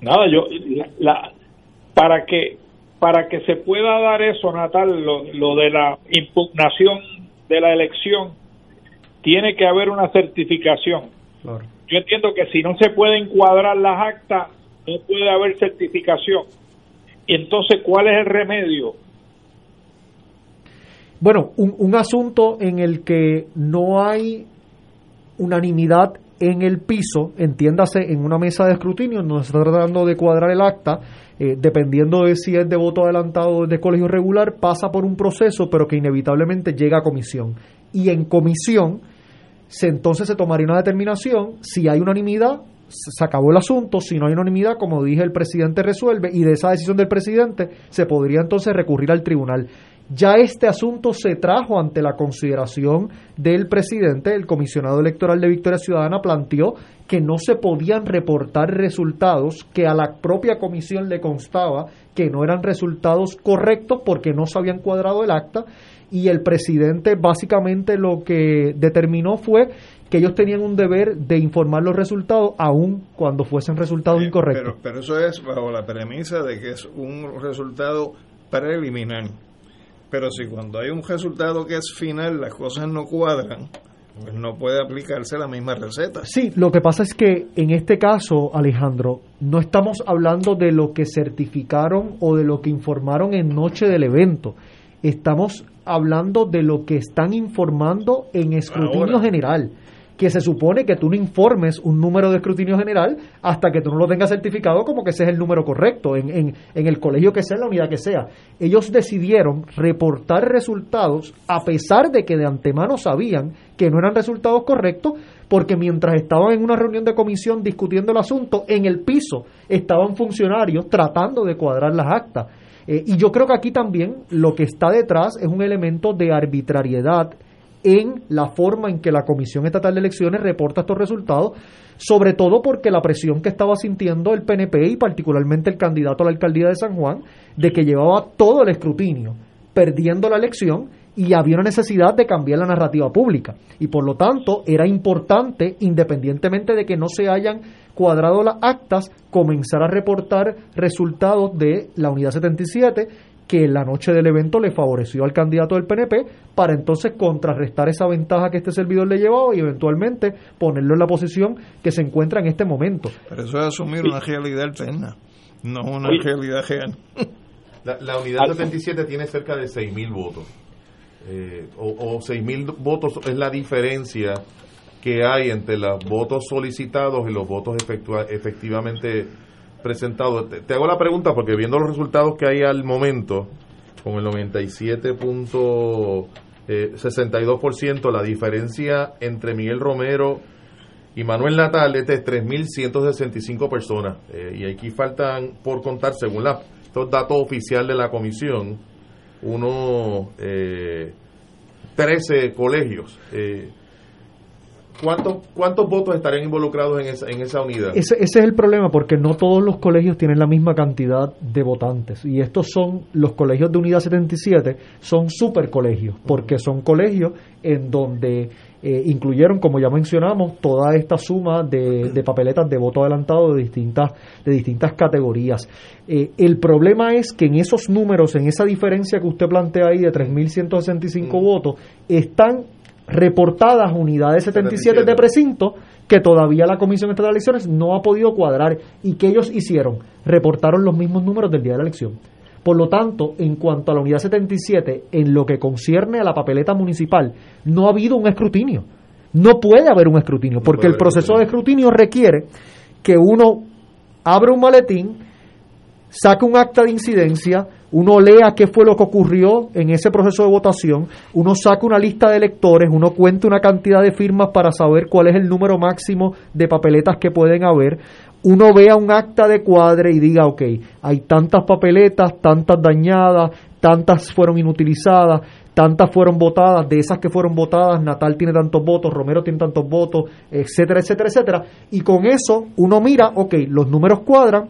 Nada, yo la, para que para que se pueda dar eso, Natal, lo, lo de la impugnación de la elección, tiene que haber una certificación. Yo entiendo que si no se pueden encuadrar las actas, no puede haber certificación. Entonces, ¿cuál es el remedio? Bueno, un, un asunto en el que no hay unanimidad en el piso, entiéndase en una mesa de escrutinio, no está tratando de cuadrar el acta, eh, dependiendo de si es de voto adelantado o de colegio regular, pasa por un proceso, pero que inevitablemente llega a comisión. Y en comisión, se, entonces se tomaría una determinación, si hay unanimidad, se acabó el asunto, si no hay unanimidad, como dije, el presidente resuelve y de esa decisión del presidente se podría entonces recurrir al tribunal. Ya este asunto se trajo ante la consideración del presidente, el comisionado electoral de Victoria Ciudadana planteó que no se podían reportar resultados que a la propia comisión le constaba que no eran resultados correctos porque no se habían cuadrado el acta y el presidente básicamente lo que determinó fue que ellos tenían un deber de informar los resultados aun cuando fuesen resultados incorrectos. Pero, pero eso es bajo la premisa de que es un resultado preliminar. Pero si cuando hay un resultado que es final las cosas no cuadran, pues no puede aplicarse la misma receta. Sí, lo que pasa es que en este caso, Alejandro, no estamos hablando de lo que certificaron o de lo que informaron en noche del evento. Estamos hablando de lo que están informando en escrutinio general que se supone que tú no informes un número de escrutinio general hasta que tú no lo tengas certificado como que ese es el número correcto, en, en, en el colegio que sea, en la unidad que sea. Ellos decidieron reportar resultados a pesar de que de antemano sabían que no eran resultados correctos, porque mientras estaban en una reunión de comisión discutiendo el asunto, en el piso estaban funcionarios tratando de cuadrar las actas. Eh, y yo creo que aquí también lo que está detrás es un elemento de arbitrariedad en la forma en que la Comisión Estatal de Elecciones reporta estos resultados, sobre todo porque la presión que estaba sintiendo el PNP y particularmente el candidato a la alcaldía de San Juan, de que llevaba todo el escrutinio, perdiendo la elección y había una necesidad de cambiar la narrativa pública. Y por lo tanto era importante, independientemente de que no se hayan cuadrado las actas, comenzar a reportar resultados de la unidad 77 que la noche del evento le favoreció al candidato del PNP para entonces contrarrestar esa ventaja que este servidor le llevaba y eventualmente ponerlo en la posición que se encuentra en este momento. Pero eso es asumir una realidad alterna, no una realidad real. La, unidad 77 tiene cerca de 6.000 votos. Eh, o, o 6.000 votos es la diferencia que hay entre los votos solicitados y los votos efectivamente presentado. Te, hago la pregunta porque viendo los resultados que hay al momento, con el 97.62%, eh, la diferencia entre Miguel Romero y Manuel Natal es de 3.165 personas. Eh, y aquí faltan por contar, según la, estos datos oficiales de la comisión, unos eh, 13 colegios. Eh, ¿Cuántos, ¿Cuántos votos estarían involucrados en esa, en esa unidad? Ese, es el problema, porque no todos los colegios tienen la misma cantidad de votantes. Y estos son, los colegios de Unidad 77, son super colegios, porque son colegios en donde eh, incluyeron, como ya mencionamos, toda esta suma de, de, papeletas de voto adelantado de distintas, de distintas categorías. Eh, el problema es que en esos números, en esa diferencia que usted plantea ahí de 3.165 votos, están reportadas unidades 77, de precinto que todavía la Comisión Estatal de Elecciones no ha podido cuadrar y que ellos hicieron, reportaron los mismos números del día de la elección. Por lo tanto, en cuanto a la unidad 77, en lo que concierne a la papeleta municipal, no ha habido un escrutinio. No puede haber un escrutinio, porque el proceso de escrutinio requiere que uno abra un maletín, saque un acta de incidencia, uno lea qué fue lo que ocurrió en ese proceso de votación, uno saca una lista de electores, uno cuenta una cantidad de firmas para saber cuál es el número máximo de papeletas que pueden haber, uno vea un acta de cuadre y diga, ok, hay tantas papeletas, tantas dañadas, tantas fueron inutilizadas, tantas fueron votadas, de esas que fueron votadas, Natal tiene tantos votos, Romero tiene tantos votos, etcétera, etcétera, etcétera, y con eso uno mira, ok, los números cuadran,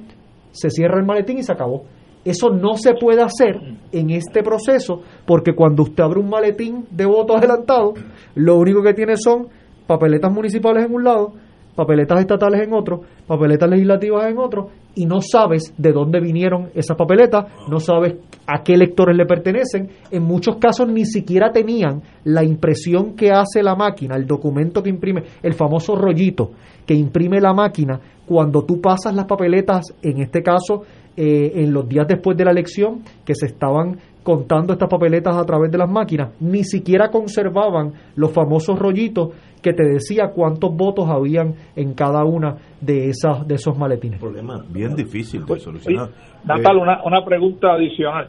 se cierra el maletín y se acabó. Eso no se puede hacer en este proceso porque cuando usted abre un maletín de votos adelantados, lo único que tiene son papeletas municipales en un lado papeletas estatales en otro, papeletas legislativas en otro, y no sabes de dónde vinieron esas papeletas, no sabes a qué electores le pertenecen. En muchos casos ni siquiera tenían la impresión que hace la máquina, el documento que imprime, el famoso rollito que imprime la máquina cuando tú pasas las papeletas, en este caso, eh, en los días después de la elección, que se estaban contando estas papeletas a través de las máquinas, ni siquiera conservaban los famosos rollitos que te decía cuántos votos habían en cada una de esas de esos maletines. Problema bien difícil de solucionar. Natal, eh, una, una pregunta adicional.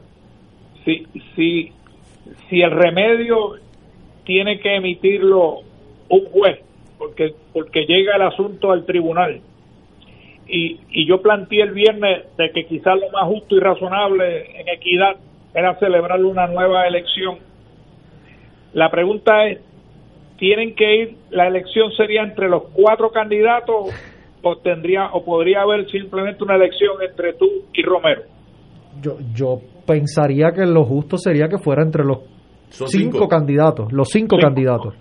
Si, si, si el remedio tiene que emitirlo un juez, porque, porque llega el asunto al tribunal, y, y yo planteé el viernes de que quizás lo más justo y razonable en equidad era celebrar una nueva elección. La pregunta es, ¿tienen que ir, la elección sería entre los cuatro candidatos o tendría o podría haber simplemente una elección entre tú y Romero? Yo, yo pensaría que lo justo sería que fuera entre los cinco, candidatos, los cinco, candidatos.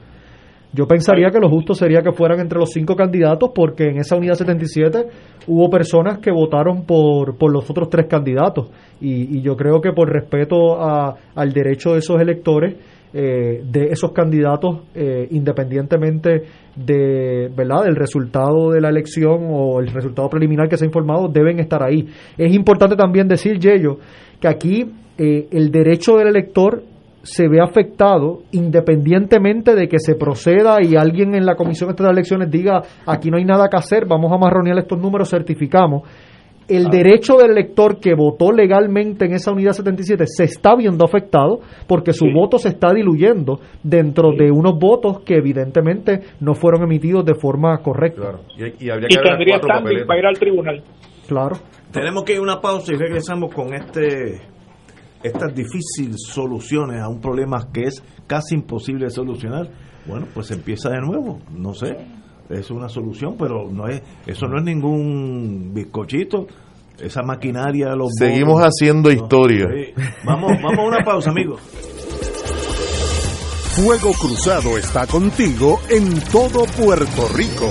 Yo pensaría que lo justo sería que fueran entre los cinco candidatos porque en esa unidad 77 hubo personas que votaron por, por los otros tres candidatos y, yo creo que por respeto al derecho de esos electores, eh, de esos candidatos, eh, independientemente de, ¿verdad? del resultado de la elección o el resultado preliminar que se ha informado, deben estar ahí. Es importante también decir, Yello, que aquí eh, el derecho del elector se ve afectado independientemente de que se proceda y alguien en la Comisión de Elecciones diga aquí no hay nada que hacer, vamos a marronear estos números, certificamos. El derecho del elector que votó legalmente en esa unidad 77 se está viendo afectado porque su voto se está diluyendo dentro de unos votos que evidentemente no fueron emitidos de forma correcta. Y, tendría también para ir al tribunal. Claro. Tenemos que ir a una pausa y regresamos con este estas difíciles soluciones a un problema que es casi imposible de solucionar, bueno, pues empieza de nuevo, no sé, es una solución, pero no es eso no es ningún bizcochito, esa maquinaria los Seguimos haciendo historia. Vamos, vamos a una pausa, amigos. Fuego Cruzado está contigo en todo Puerto Rico.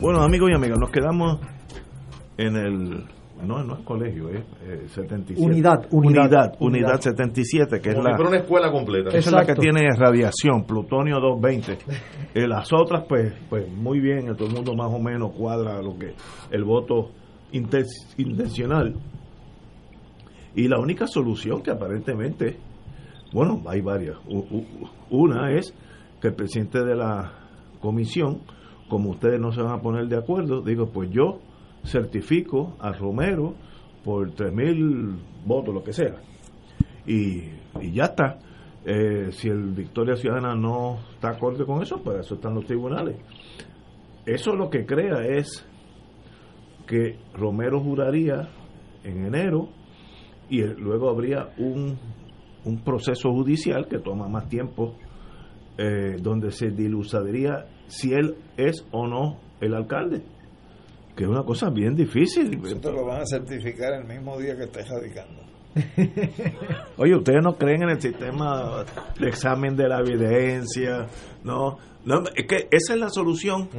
Bueno, amigos y amigas, nos quedamos en el. No, no es colegio, es eh, 77. Unidad, unidad, unidad, unidad, unidad. 77, que es la, una escuela completa. esa es la que tiene radiación, plutonio 220. Eh, las otras, pues, pues muy bien, todo el mundo más o menos cuadra lo que el voto inten- intencional. Y la única solución que aparentemente, bueno, hay varias. Una es que el presidente de la comisión, como ustedes no se van a poner de acuerdo, digo, pues yo certifico a Romero por 3.000 votos, lo que sea. Y, ya está. Eh, si el Victoria Ciudadana no está acorde con eso, pues eso están los tribunales. Eso lo que crea es que Romero juraría en enero y luego habría un, un proceso judicial que toma más tiempo, eh, donde se dilucidaría si él es o no el alcalde, que es una cosa bien difícil. Te lo van a certificar el mismo día que estés radicando. Oye, ustedes no creen en el sistema de examen de la evidencia, no, no es que esa es la solución.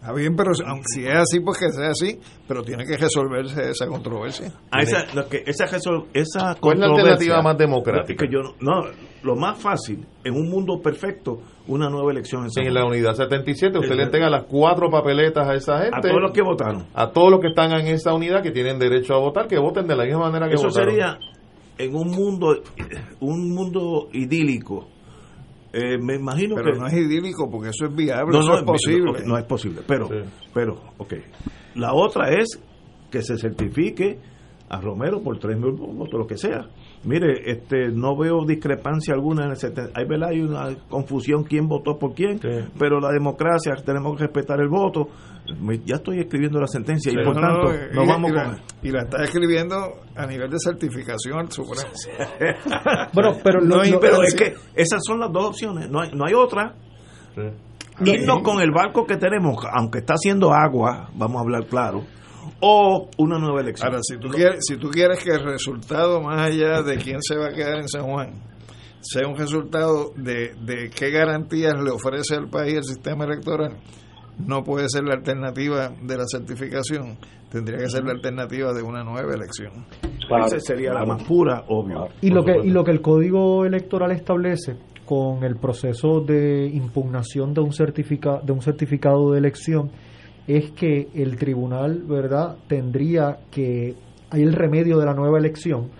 Está bien, pero aunque si es así, pues que sea así, pero tiene que resolverse esa controversia. Ah, esa, lo que, esa, resol- esa ¿Cuál es la alternativa más democrática? Que yo, no, lo más fácil, en un mundo perfecto, una nueva elección en San En la unidad 77, usted le entrega las cuatro papeletas a esa gente. A todos los que votaron. A todos los que están en esa unidad que tienen derecho a votar, que voten de la misma manera que Eso votaron. sería en un mundo, un mundo idílico. Eh, me imagino Pero que no es idílico porque eso es viable, No, es posible. No, es posible, pero, pero, ok. La otra es que se certifique a Romero por tres mil votos, lo que sea. Mire, este, no veo discrepancia alguna en el seten- Hay, ¿verdad? Hay una confusión quién votó por quién, pero la democracia, tenemos que respetar el voto. Ya estoy escribiendo la sentencia y por No, tanto, no, vamos y la, con y la está escribiendo a nivel de certificación al Supremo. Bueno, pero no, pero es que esas son las dos opciones, no hay, no hay otra. Irnos con el barco que tenemos, aunque está haciendo agua, vamos a hablar claro, o una nueva elección. Ahora, si tú, quieres, si tú quieres que el resultado, más allá de quién se va a quedar en San Juan, sea un resultado de, de qué garantías le ofrece al país el sistema electoral, no puede ser la alternativa de la certificación, tendría que ser la alternativa de una nueva elección. Esa sería la más pura, obvio. Y lo que y lo que el Código Electoral establece con el proceso de impugnación de un certificado de un certificado de elección es que el tribunal, ¿verdad?, tendría que hay el remedio de la nueva elección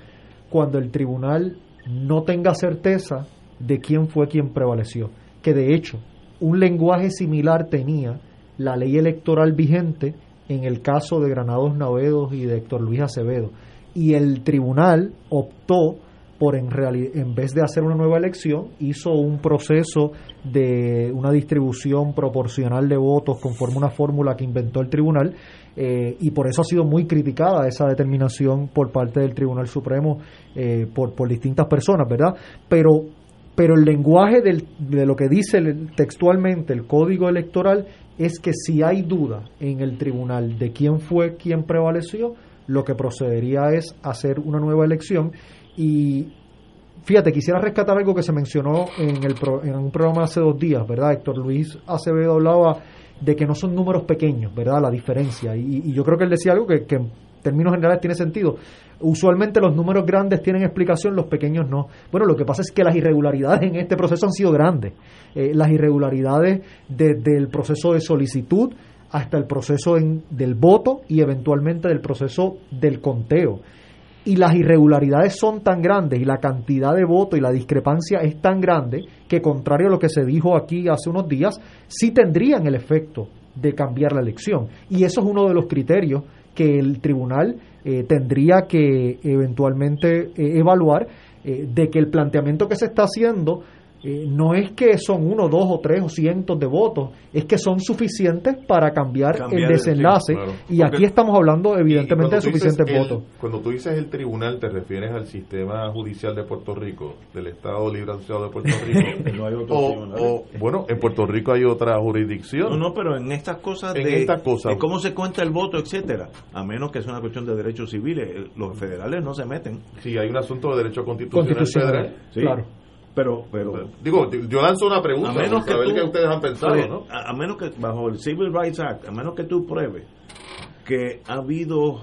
cuando el tribunal no tenga certeza de quién fue quien prevaleció, que de hecho un lenguaje similar tenía la ley electoral vigente en el caso de Granados Navedos y de Héctor Luis Acevedo y el tribunal optó por en, en vez de hacer una nueva elección, hizo un proceso de una distribución proporcional de votos conforme una fórmula que inventó el tribunal eh, y por eso ha sido muy criticada esa determinación por parte del Tribunal Supremo eh, por, por distintas personas, ¿verdad? Pero pero el lenguaje del- de lo que dice textualmente el código electoral es que si hay duda en el tribunal de quién fue quien prevaleció, lo que procedería es hacer una nueva elección y fíjate, quisiera rescatar algo que se mencionó en, el pro- en un programa hace dos días, ¿verdad? Héctor Luis Acevedo hablaba de que no son números pequeños, ¿verdad? La diferencia. Y, y yo creo que él decía algo que, que términos generales tiene sentido. Usualmente los números grandes tienen explicación, los pequeños no. Bueno, lo que pasa es que las irregularidades en este proceso han sido grandes. Eh, las irregularidades desde el proceso de solicitud hasta el proceso del voto y eventualmente del proceso del conteo. Y las irregularidades son tan grandes y la cantidad de votos y la discrepancia es tan grande que, contrario a lo que se dijo aquí hace unos días, sí tendrían el efecto de cambiar la elección. Y eso es uno de los criterios que el tribunal eh, tendría que eventualmente eh, evaluar eh, de que el planteamiento que se está haciendo eh, no es que son uno, dos o tres o cientos de votos, es que son suficientes para cambiar, el desenlace. Y aquí estamos hablando evidentemente de suficientes votos. Cuando tú dices el tribunal, te refieres al sistema judicial de Puerto Rico, del Estado Libre Asociado de Puerto Rico. no hay otro o, bueno, en Puerto Rico hay otra jurisdicción. No, no, pero en estas cosas de, cómo se cuenta el voto, etcétera, a menos que sea una cuestión de derechos civiles, eh, los federales no se meten. Sí, hay un asunto de derecho constitucional, federal. Claro pero, pero digo, yo lanzo una pregunta, a menos que ustedes han pensado, ¿no? A, menos que bajo el Civil Rights Act, a menos que tú pruebes que ha habido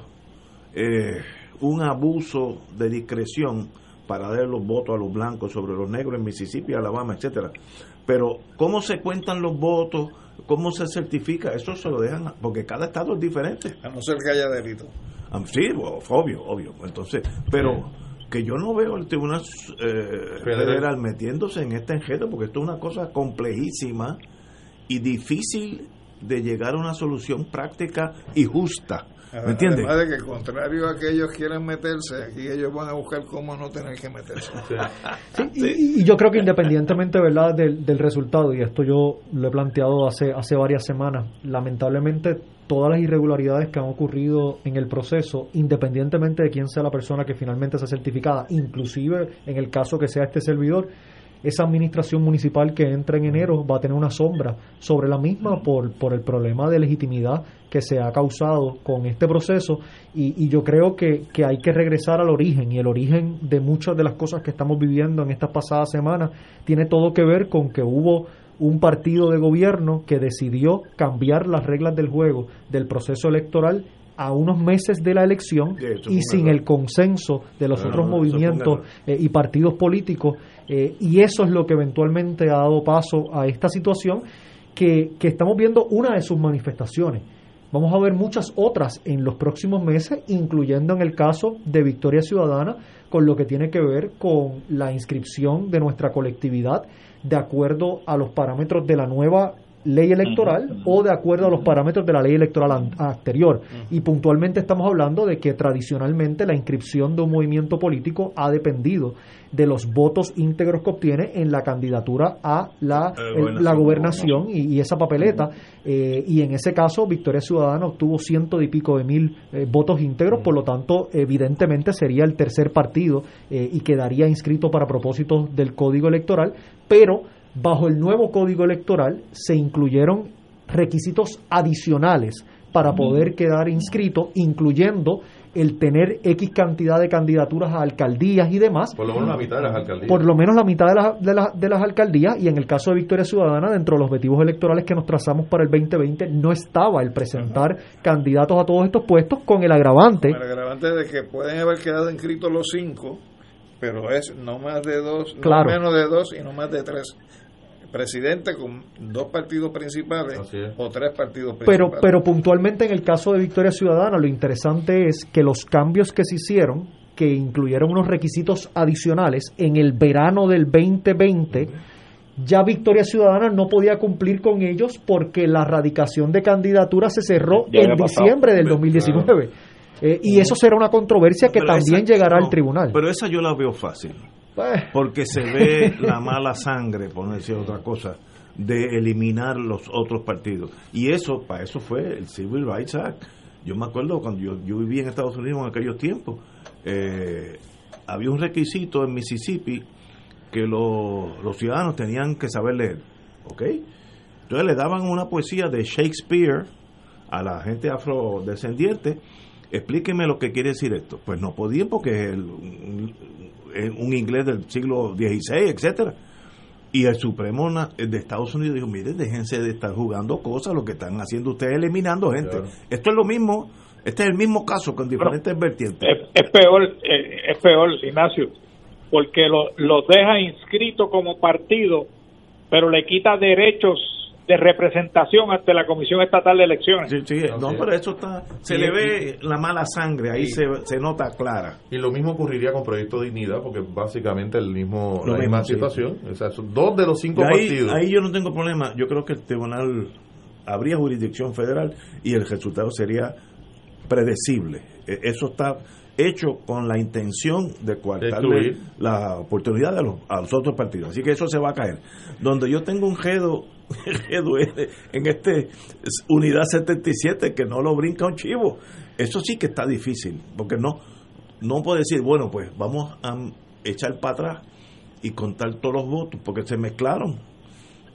eh, un abuso de discreción para dar los votos a los blancos sobre los negros en Mississippi, Alabama, etcétera. Pero cómo se cuentan los votos, cómo se certifica, eso se lo dejan, porque cada estado es diferente. A no ser que haya delito. Ah, sí, obvio, obvio. Entonces, pero que yo no veo el Tribunal eh, Federal metiéndose en este enredo, porque esto es una cosa complejísima y difícil de llegar a una solución práctica y justa. ¿Me entiendes? Además de que, contrario a que ellos quieran meterse, aquí ellos van a buscar cómo no tener que meterse. Y, yo creo que independientemente ¿verdad? Del, del, resultado, y esto yo lo he planteado hace, hace varias semanas, lamentablemente todas las irregularidades que han ocurrido en el proceso, independientemente de quién sea la persona que finalmente sea certificada, inclusive en el caso que sea este servidor, esa administración municipal que entra en enero va a tener una sombra sobre la misma por, por el problema de legitimidad que se ha causado con este proceso. Y, y yo creo que, que, hay que regresar al origen y el origen de muchas de las cosas que estamos viviendo en estas pasadas semanas tiene todo que ver con que hubo un partido de gobierno que decidió cambiar las reglas del juego del proceso electoral a unos meses de la elección y sin el consenso de los otros movimientos eh, y partidos políticos. Eh, y eso es lo que eventualmente ha dado paso a esta situación que, que estamos viendo una de sus manifestaciones. Vamos a ver muchas otras en los próximos meses, incluyendo en el caso de Victoria Ciudadana, con lo que tiene que ver con la inscripción de nuestra colectividad de acuerdo a los parámetros de la nueva ley electoral o de acuerdo a los parámetros de la ley electoral anterior. Y puntualmente estamos hablando de que tradicionalmente la inscripción de un movimiento político ha dependido de los votos íntegros que obtiene en la candidatura a la, la gobernación y, esa papeleta. Eh, y en ese caso, Victoria Ciudadana obtuvo ciento y pico de mil eh, votos íntegros, por lo tanto, evidentemente sería el tercer partido eh, y quedaría inscrito para propósitos del código electoral, pero bajo el nuevo código electoral se incluyeron requisitos adicionales para poder quedar inscrito, incluyendo el tener X cantidad de candidaturas a alcaldías y demás. Por lo menos la mitad de las alcaldías. Por lo menos la mitad de, de, las alcaldías y en el caso de Victoria Ciudadana, dentro de los objetivos electorales que nos trazamos para el 2020, no estaba el presentar candidatos a todos estos puestos con el agravante. Con el agravante de que pueden haber quedado inscritos los cinco, pero es no más de dos, no menos de dos y no más de tres presidente con dos partidos principales o tres partidos principales. Pero, pero puntualmente en el caso de Victoria Ciudadana, lo interesante es que los cambios que se hicieron, que incluyeron unos requisitos adicionales en el verano del 2020, ya Victoria Ciudadana no podía cumplir con ellos porque la radicación de candidatura se cerró en diciembre del 2019. Eh, y eso será una controversia que también llegará al tribunal. Pero esa yo la veo fácil. Pues. Porque se ve la mala sangre, por no decir otra cosa, de eliminar los otros partidos. Y eso, para eso fue el Civil Rights Act. Yo me acuerdo cuando yo, yo vivía en Estados Unidos en aquellos tiempos, eh, había un requisito en Mississippi que los, los ciudadanos tenían que saber leer. ¿Ok? Entonces le daban una poesía de Shakespeare a la gente afrodescendiente explíqueme lo que quiere decir esto. Pues no podían porque es un, inglés del siglo XVI, etcétera. Y el Supremo de Estados Unidos dijo, mire, déjense de estar jugando cosas, lo que están haciendo ustedes eliminando gente. Esto es lo mismo Este es el mismo caso con diferentes vertientes. Es, peor, eh, es peor, Ignacio, porque los lo deja inscrito como partido, pero le quita derechos de representación ante la Comisión Estatal de Elecciones. Sí, sí, no, pero eso está, se le ve la mala sangre, ahí se, se, nota clara. Y lo mismo ocurriría con Proyecto Dignidad, porque básicamente el mismo, la misma situación. O sea, son dos de los cinco ahí, partidos. Ahí yo no tengo problema, yo creo que el tribunal habría jurisdicción federal y el resultado sería predecible. E, eso está hecho con la intención de coartarle la oportunidad de los, a los otros partidos. Así que eso se va a caer. Donde yo tengo un gedo en este unidad 77 que no lo brinca un chivo. Eso sí que está difícil, porque no, no puedo decir, bueno, pues vamos a echar para atrás y contar todos los votos, porque se mezclaron.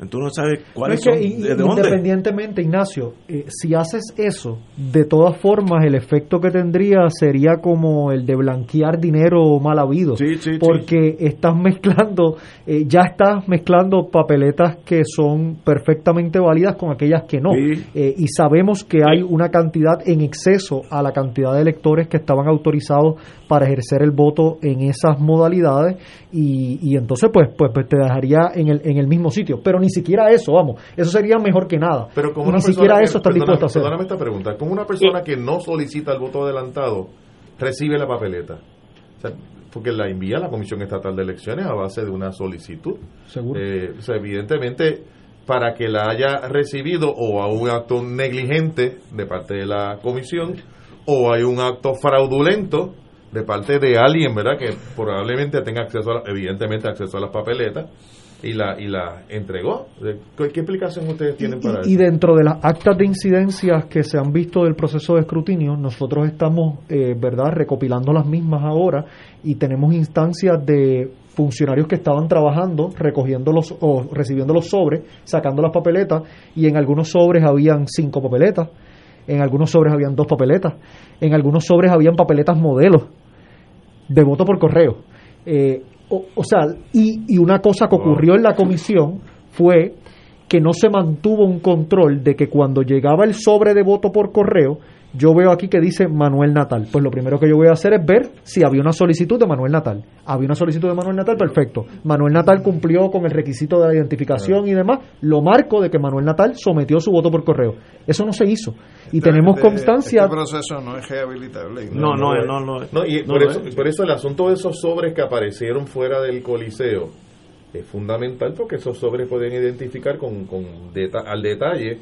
Entonces no sabes cuáles son, Independientemente, Ignacio, eh, si haces eso, de todas formas el efecto que tendría sería como el de blanquear dinero mal habido. porque estás mezclando, eh, ya estás mezclando papeletas que son perfectamente válidas con aquellas que no. Eh, y sabemos que hay una cantidad en exceso a la cantidad de electores que estaban autorizados para ejercer el voto en esas modalidades y, y entonces pues, pues, pues te dejaría en el, en el mismo sitio. Pero ni siquiera eso, vamos, eso sería mejor que nada. Pero como ni siquiera eso está dispuesto a hacer. Perdóname esta pregunta, como una persona que no solicita el voto adelantado recibe la papeleta? porque la envía la Comisión Estatal de Elecciones a base de una solicitud. Seguro. Eh, evidentemente, para que la haya recibido o a un acto negligente de parte de la comisión o hay un acto fraudulento de parte de alguien, ¿verdad? Que probablemente tenga acceso, a, evidentemente, acceso a las papeletas y la, y la entregó. ¿Qué, explicación ustedes tienen para eso? Y dentro de las actas de incidencias que se han visto del proceso de escrutinio, nosotros estamos, eh, ¿verdad?, recopilando las mismas ahora y tenemos instancias de funcionarios que estaban trabajando, recogiendo los o recibiendo los sobres, sacando las papeletas y en algunos sobres habían cinco papeletas, en algunos sobres habían dos papeletas, en algunos sobres habían papeletas modelos de voto por correo. Eh, o, sea, y, y, una cosa que ocurrió en la comisión fue que no se mantuvo un control de que cuando llegaba el sobre de voto por correo, yo veo aquí que dice Manuel Natal. Pues lo primero que yo voy a hacer es ver si había una solicitud de Manuel Natal. Había una solicitud de Manuel Natal, perfecto. Manuel Natal cumplió con el requisito de la identificación y demás. Lo marco de que Manuel Natal sometió su voto por correo. Eso no se hizo. Y tenemos constancia. Este proceso no es rehabilitable. No, no, no, no. no, y por, eso, por eso el asunto de esos sobres que aparecieron fuera del Coliseo es fundamental porque esos sobres pueden identificar con, con al detalle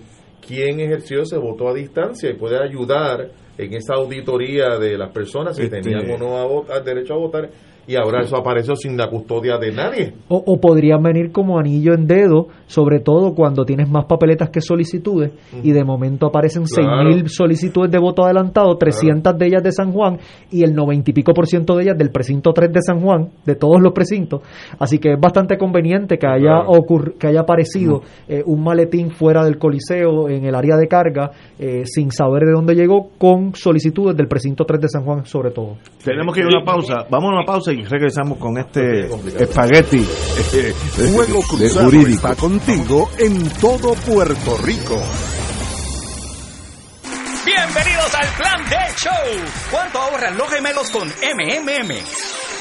quién ejerció ese voto a distancia y puede ayudar en esa auditoría de las personas si este, tenían o no a votar, derecho a votar y ahora eso apareció sin la custodia de nadie. O, podrían venir como anillo en dedo, sobre todo cuando tienes más papeletas que solicitudes y de momento aparecen seis mil solicitudes de voto adelantado, 300 de ellas de San Juan y el 90 y pico por ciento de ellas del precinto 3 de San Juan, de todos los precintos. Así que es bastante conveniente que haya, que haya aparecido eh, un maletín fuera del coliseo en el área de carga eh, sin saber de dónde llegó con solicitudes del precinto 3 de San Juan sobre todo. Tenemos que ir a una pausa. Vamos a una pausa y regresamos con este espagueti. Fuego Cruzado está contigo en todo Puerto Rico. Bienvenidos al Plan de Show. ¿Cuánto ahorran los gemelos con MMM?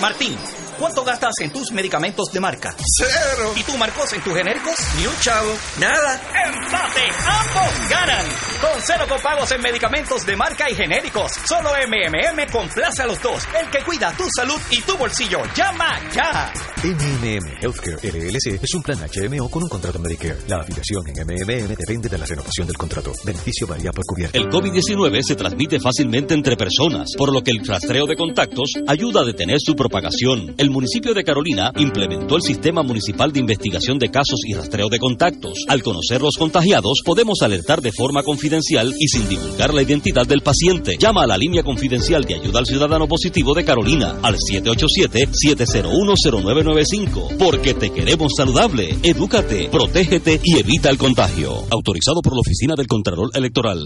Martín. ¿Cuánto gastas en tus medicamentos de marca? Cero. ¿Y tú, Marcos, en tus genéricos? Ni un chavo. Nada. ¡Empate! ¡Ambos ganan! Con cero copagos en medicamentos de marca y genéricos. Solo MMM complace a los dos. El que cuida tu salud y tu bolsillo. ¡Llama ya! MMM Healthcare LLC es un plan HMO con un contrato Medicare. La afiliación en MMM depende de la renovación del contrato. Beneficio varía por cubierta. El COVID-19 se transmite fácilmente entre personas, por lo que el rastreo de contactos ayuda a detener su propagación. El municipio de Carolina implementó el Sistema Municipal de Investigación de Casos y Rastreo de Contactos. Al conocer los contagiados, podemos alertar de forma confidencial y sin divulgar la identidad del paciente. Llama a la línea confidencial de ayuda al ciudadano positivo de Carolina al 787-701-0995. Porque te queremos saludable. Edúcate, protégete y evita el contagio. Autorizado por la Oficina del Contralor Electoral.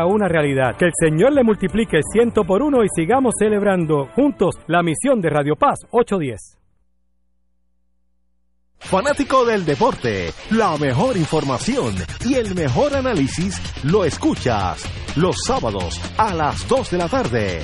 una realidad. Que el Señor le multiplique ciento por uno y sigamos celebrando juntos la misión de Radio Paz 810. Fanático del deporte, la mejor información y el mejor análisis lo escuchas los sábados a las 2 de la tarde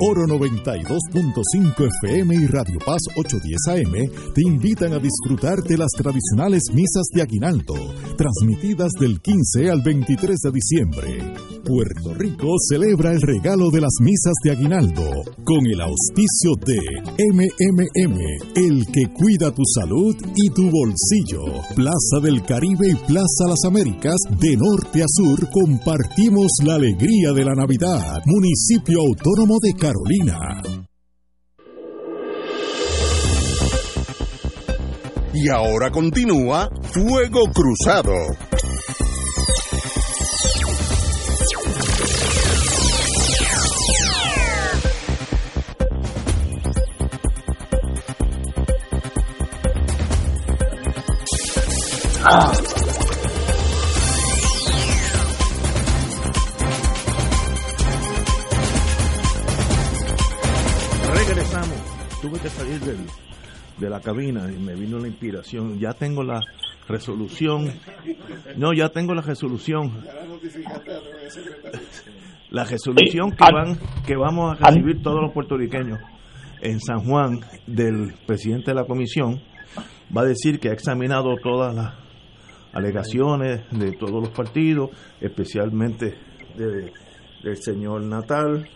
Oro 92.5 FM y Radio Paz 810 AM te invitan a disfrutar de las tradicionales misas de Aguinaldo, transmitidas del 15 al 23 de diciembre. Puerto Rico celebra el regalo de las misas de Aguinaldo con el auspicio de MMM, el que cuida tu salud y tu bolsillo. Plaza del Caribe y Plaza Las Américas, de norte a sur, compartimos la alegría de la Navidad. Municipio Autónomo de Carolina. Y ahora continúa Fuego Cruzado. Regresamos. La cabina y me vino la inspiración. Ya tengo la resolución. No, ya tengo la resolución. La resolución que van que vamos a recibir todos los puertorriqueños en San Juan del presidente de la comisión va a decir que ha examinado todas las alegaciones de todos los partidos, especialmente de- del señor Natal,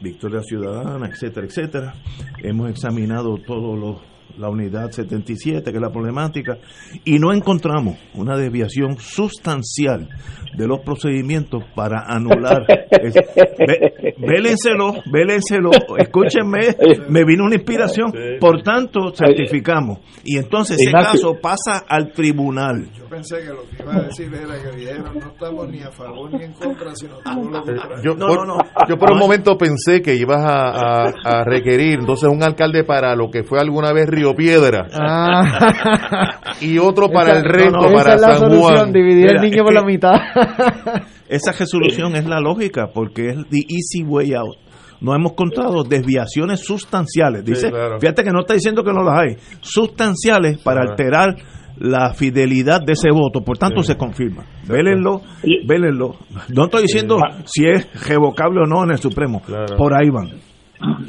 Victoria Ciudadana, etcétera, etcétera. Hemos examinado todo lo- la unidad 77, que es la problemática, y no encontramos una desviación sustancial de los procedimientos para anular. es- Vélenselo, vélenselo, escúchenme, me vino una inspiración, por tanto, certificamos. Y entonces ese caso pasa al tribunal. Yo pensé que lo que iba a decir era que dijeron no estamos ni a favor ni en contra, sino todo lo contrario. Yo, por, yo por un momento pensé que ibas a, a- a requerir entonces un alcalde para lo que fue alguna vez Río Piedra y otro para Esa- el resto, no, no, para esa es la San solución, Juan. dividir el niño es por la mitad. Esa resolución es la lógica, porque es the easy way out. No hemos encontrado desviaciones sustanciales. Dice, Sí, claro. fíjate que no está diciendo que no las hay, sustanciales para Ajá. alterar la fidelidad de ese voto. Por tanto, se confirma. Vélenlo, vélenlo. No estoy diciendo si es revocable o no en el Supremo. Por ahí van.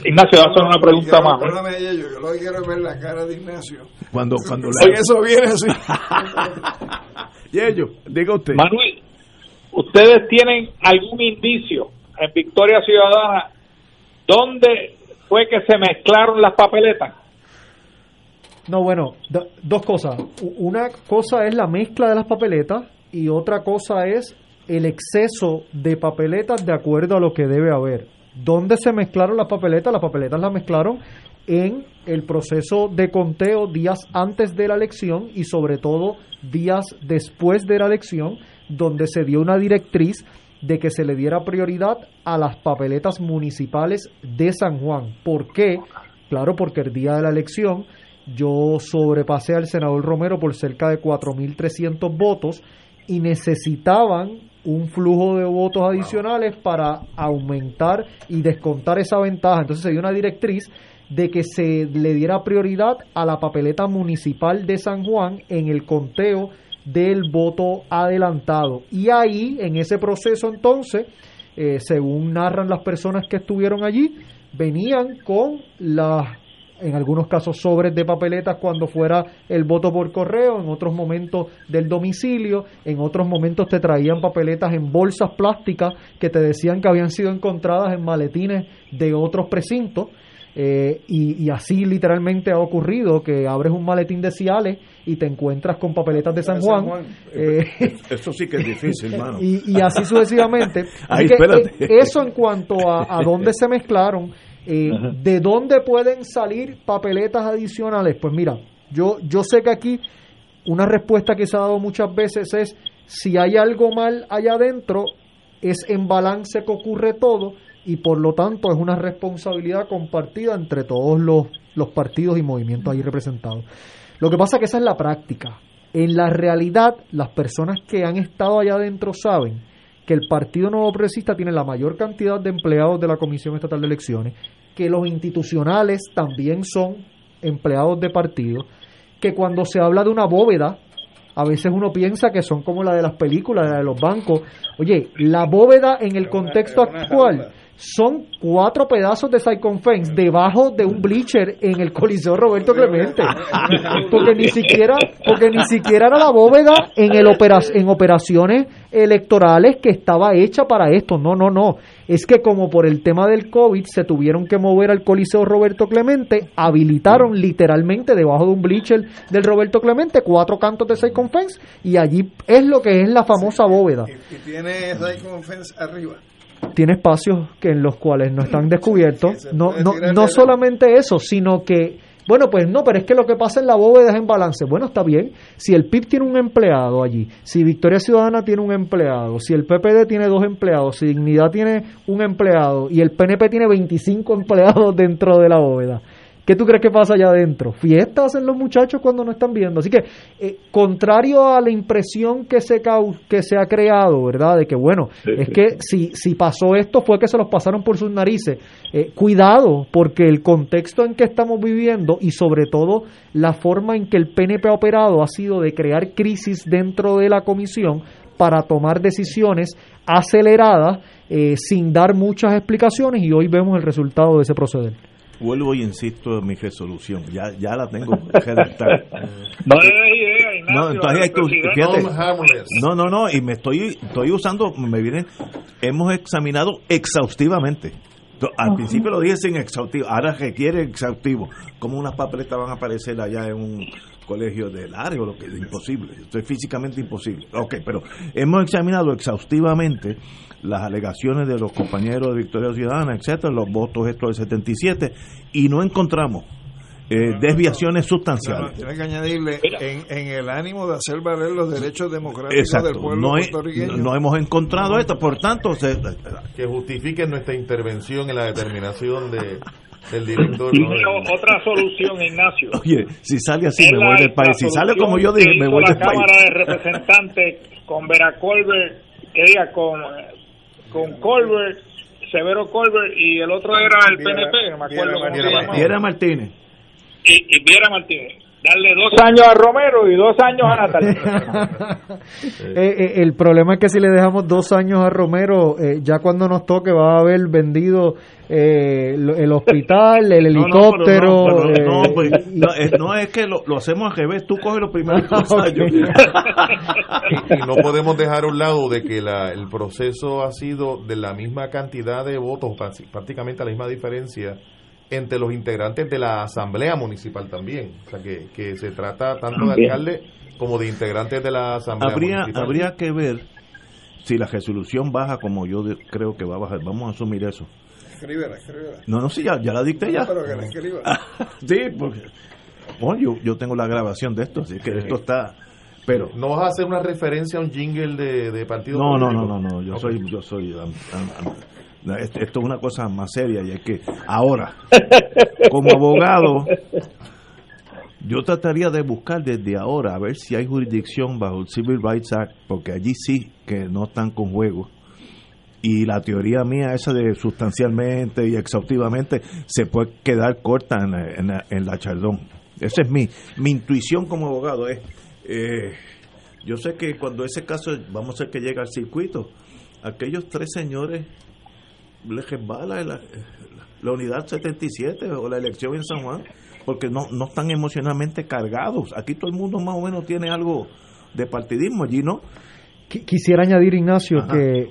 Ignacio, voy a hacer una pregunta más. Perdóname, Yello, yo lo que quiero es ver la cara de Ignacio. Cuando, cuando Oye, eso viene así. Yello, diga usted. Manuel, ¿ustedes tienen algún indicio en Victoria Ciudadana dónde fue que se mezclaron las papeletas? No, bueno, do- dos cosas. Una cosa es la mezcla de las papeletas y otra cosa es el exceso de papeletas de acuerdo a lo que debe haber. ¿Dónde se mezclaron las papeletas? Las papeletas las mezclaron en el proceso de conteo días antes de la elección y sobre todo días después de la elección, donde se dio una directriz de que se le diera prioridad a las papeletas municipales de San Juan. ¿Por qué? Claro, porque el día de la elección yo sobrepasé al senador Romero por cerca de 4.300 votos y necesitaban un flujo de votos adicionales para aumentar y descontar esa ventaja. Entonces se dio una directriz de que se le diera prioridad a la papeleta municipal de San Juan en el conteo del voto adelantado. Y ahí, en ese proceso entonces, eh, según narran las personas que estuvieron allí, venían con las en algunos casos sobres de papeletas cuando fuera el voto por correo, en otros momentos del domicilio, en otros momentos te traían papeletas en bolsas plásticas que te decían que habían sido encontradas en maletines de otros precintos. Eh, y, así literalmente ha ocurrido que abres un maletín de Ciales y te encuentras con papeletas de San Juan. Eh, eso sí que es difícil, hermano. Y, así sucesivamente. eso en cuanto a, a dónde se mezclaron eh, ¿De dónde pueden salir papeletas adicionales? Pues mira, yo, yo sé que aquí una respuesta que se ha dado muchas veces es si hay algo mal allá adentro, es en balance que ocurre todo y por lo tanto es una responsabilidad compartida entre todos los, los partidos y movimientos ahí representados. Lo que pasa es que esa es la práctica. En la realidad, las personas que han estado allá adentro saben que el Partido Nuevo Progresista tiene la mayor cantidad de empleados de la Comisión Estatal de Elecciones, que los institucionales también son empleados de partido, que cuando se habla de una bóveda, a veces uno piensa que son como la de las películas, la de los bancos. Oye, la bóveda en el contexto actual son cuatro pedazos de Fence debajo de un bleacher en el Coliseo Roberto Clemente. Porque ni siquiera, porque ni siquiera era la bóveda en el en operaciones electorales que estaba hecha para esto. No, no, no. Es que como por el tema del COVID se tuvieron que mover al Coliseo Roberto Clemente, habilitaron literalmente debajo de un bleacher del Roberto Clemente cuatro cantos de Fence y allí es lo que es la famosa bóveda. Y, tiene Fence arriba tiene espacios que en los cuales no están descubiertos. No, no, no solamente eso, sino que, bueno, pues no, pero es que lo que pasa en la bóveda es en balance. Bueno, está bien. Si el PIB tiene un empleado allí, si Victoria Ciudadana tiene un empleado, si el PPD tiene dos empleados, si Dignidad tiene un empleado y el PNP tiene 25 empleados dentro de la bóveda ¿Qué tú crees que pasa allá adentro? Fiestas hacen los muchachos cuando no están viendo. Así que, eh, contrario a la impresión que se, que se ha creado, ¿verdad? De que, bueno, es que si, si pasó esto fue que se los pasaron por sus narices. Eh, cuidado, porque el contexto en que estamos viviendo y sobre todo la forma en que el PNP ha operado ha sido de crear crisis dentro de la comisión para tomar decisiones aceleradas eh, sin dar muchas explicaciones y hoy vemos el resultado de ese proceder vuelvo y insisto en mi resolución. Ya, ya la tengo redactada. no, entonces no, no, no, y me estoy, estoy usando, me viene, hemos examinado exhaustivamente. Al principio lo dije sin exhaustivo, ahora requiere exhaustivo. Como unas papeletas van a aparecer allá en un colegio de largo, lo que es imposible, esto es físicamente imposible. Ok, pero hemos examinado exhaustivamente las alegaciones de los compañeros de Victoria Ciudadana, etcétera, los votos estos del 77, y no encontramos eh, desviaciones sustanciales. tiene que añadirle, en, el ánimo de hacer valer los derechos democráticos del pueblo no puertorriqueño. No hemos encontrado esto, por tanto... Se, que justifique nuestra intervención en la determinación de del director. Otra solución, Ignacio. Oye, si sale así me voy del país. Si sale como yo dije, me voy del país. la Cámara de Representantes con Veracolver, que diga, con, con Colbert, Severo Colbert, y el otro era el PNP, no me acuerdo cómo Viera Martínez. Y, y Viera Martínez darle dos años a Romero y dos años a Natal. Eh, eh, el problema es que si le dejamos dos años a Romero, eh, ya cuando nos toque va a haber vendido el hospital, el helicóptero. No, es, que lo, hacemos al revés, tú coges los primeros dos años. y, no podemos dejar a un lado de que la, el proceso ha sido de la misma cantidad de votos, prácticamente la misma diferencia entre los integrantes de la Asamblea Municipal también. O sea, que, que se trata tanto de alcalde como de integrantes de la Asamblea habría, Municipal. Habría que ver si la resolución baja como yo creo que va a bajar. Vamos a asumir eso. Escríbela, escríbela. No, no, sí, ya, ya la dicté ya. pero que la escriba. sí, porque bueno, yo, yo tengo la grabación de esto, así que esto está... Pero, ¿No vas a hacer una referencia a un jingle de, de partido no, No, no, no, no, yo soy, yo soy esto, es una cosa más seria y es que ahora, como abogado, yo trataría de buscar desde ahora a ver si hay jurisdicción bajo el Civil Rights Act, porque allí sí que no están con juego. Y la teoría mía, esa de sustancialmente y exhaustivamente, se puede quedar corta en la, en la, chardón. Esa es mi, mi intuición como abogado. Es, eh, yo sé que cuando ese caso, vamos a hacer que llegue al circuito, aquellos tres señores resbala la, la unidad 77 o la elección en San Juan, porque no, no están emocionalmente cargados. Aquí todo el mundo más o menos tiene algo de partidismo, allí no. Quisiera añadir, Ignacio, que,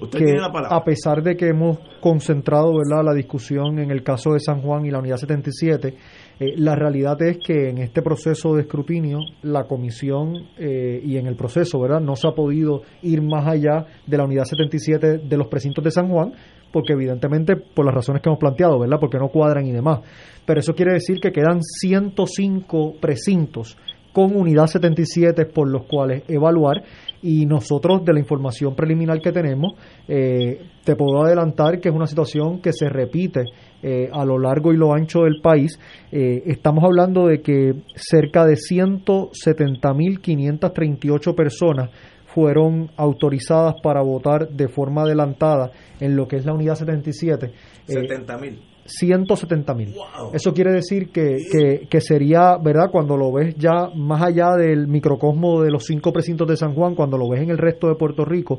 a pesar de que hemos concentrado ¿verdad? la discusión en el caso de San Juan y la unidad 77, eh, la realidad es que en este proceso de escrutinio, la comisión eh, y en el proceso, ¿verdad? No se ha podido ir más allá de la unidad 77 de los precintos de San Juan, porque evidentemente por las razones que hemos planteado, ¿verdad? Porque no cuadran y demás. Pero eso quiere decir que quedan 105 precintos con unidad 77 por los cuales evaluar y nosotros de la información preliminar que tenemos eh, te puedo adelantar que es una situación que se repite eh, a lo largo y lo ancho del país eh, estamos hablando de que cerca de 170.538 personas fueron autorizadas para votar de forma adelantada en lo que es la unidad 77 70.000 170 mil. Eso quiere decir que, que, sería, ¿verdad? Cuando lo ves ya más allá del microcosmo de los cinco precintos de San Juan, cuando lo ves en el resto de Puerto Rico,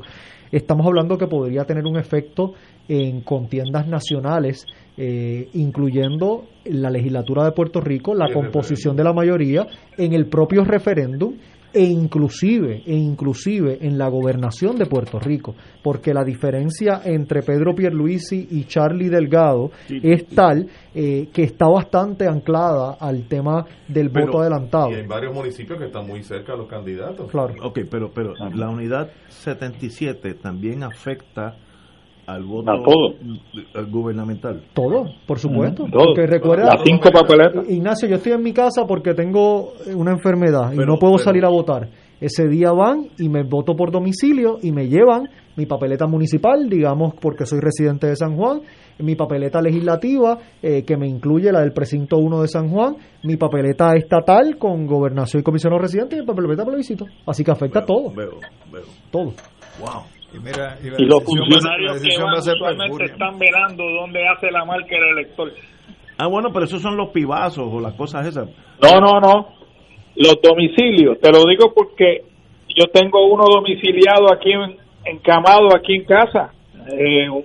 estamos hablando que podría tener un efecto en contiendas nacionales, eh, incluyendo la legislatura de Puerto Rico, la composición de la mayoría, en el propio referéndum e inclusive, e inclusive en la gobernación de Puerto Rico, porque la diferencia entre Pedro Pierluisi y Charlie Delgado es tal eh, que está bastante anclada al tema del voto adelantado. Y hay varios municipios que están muy cerca de los candidatos. Claro. Ok, pero, pero la unidad 77 también afecta al voto gubernamental. Todo, por supuesto. Porque recuerda, Las cinco papeletas. Ignacio, yo estoy en mi casa porque tengo una enfermedad y no puedo salir a votar. Ese día van y me voto por domicilio y me llevan mi papeleta municipal, digamos, porque soy residente de San Juan, mi papeleta legislativa, eh, que me incluye la del precinto 1 de San Juan, mi papeleta estatal con gobernación y comisión residentes y mi papeleta plebiscito. Así que afecta a todo. Veo, veo. Todo. Wow. Y, los funcionarios que van usualmente están velando dónde hace la marca el elector. Ah, bueno, pero esos son los pibazos o las cosas esas. No, no, no. Los domicilios. Te lo digo porque yo tengo uno domiciliado aquí en, encamado aquí en casa, eh, un,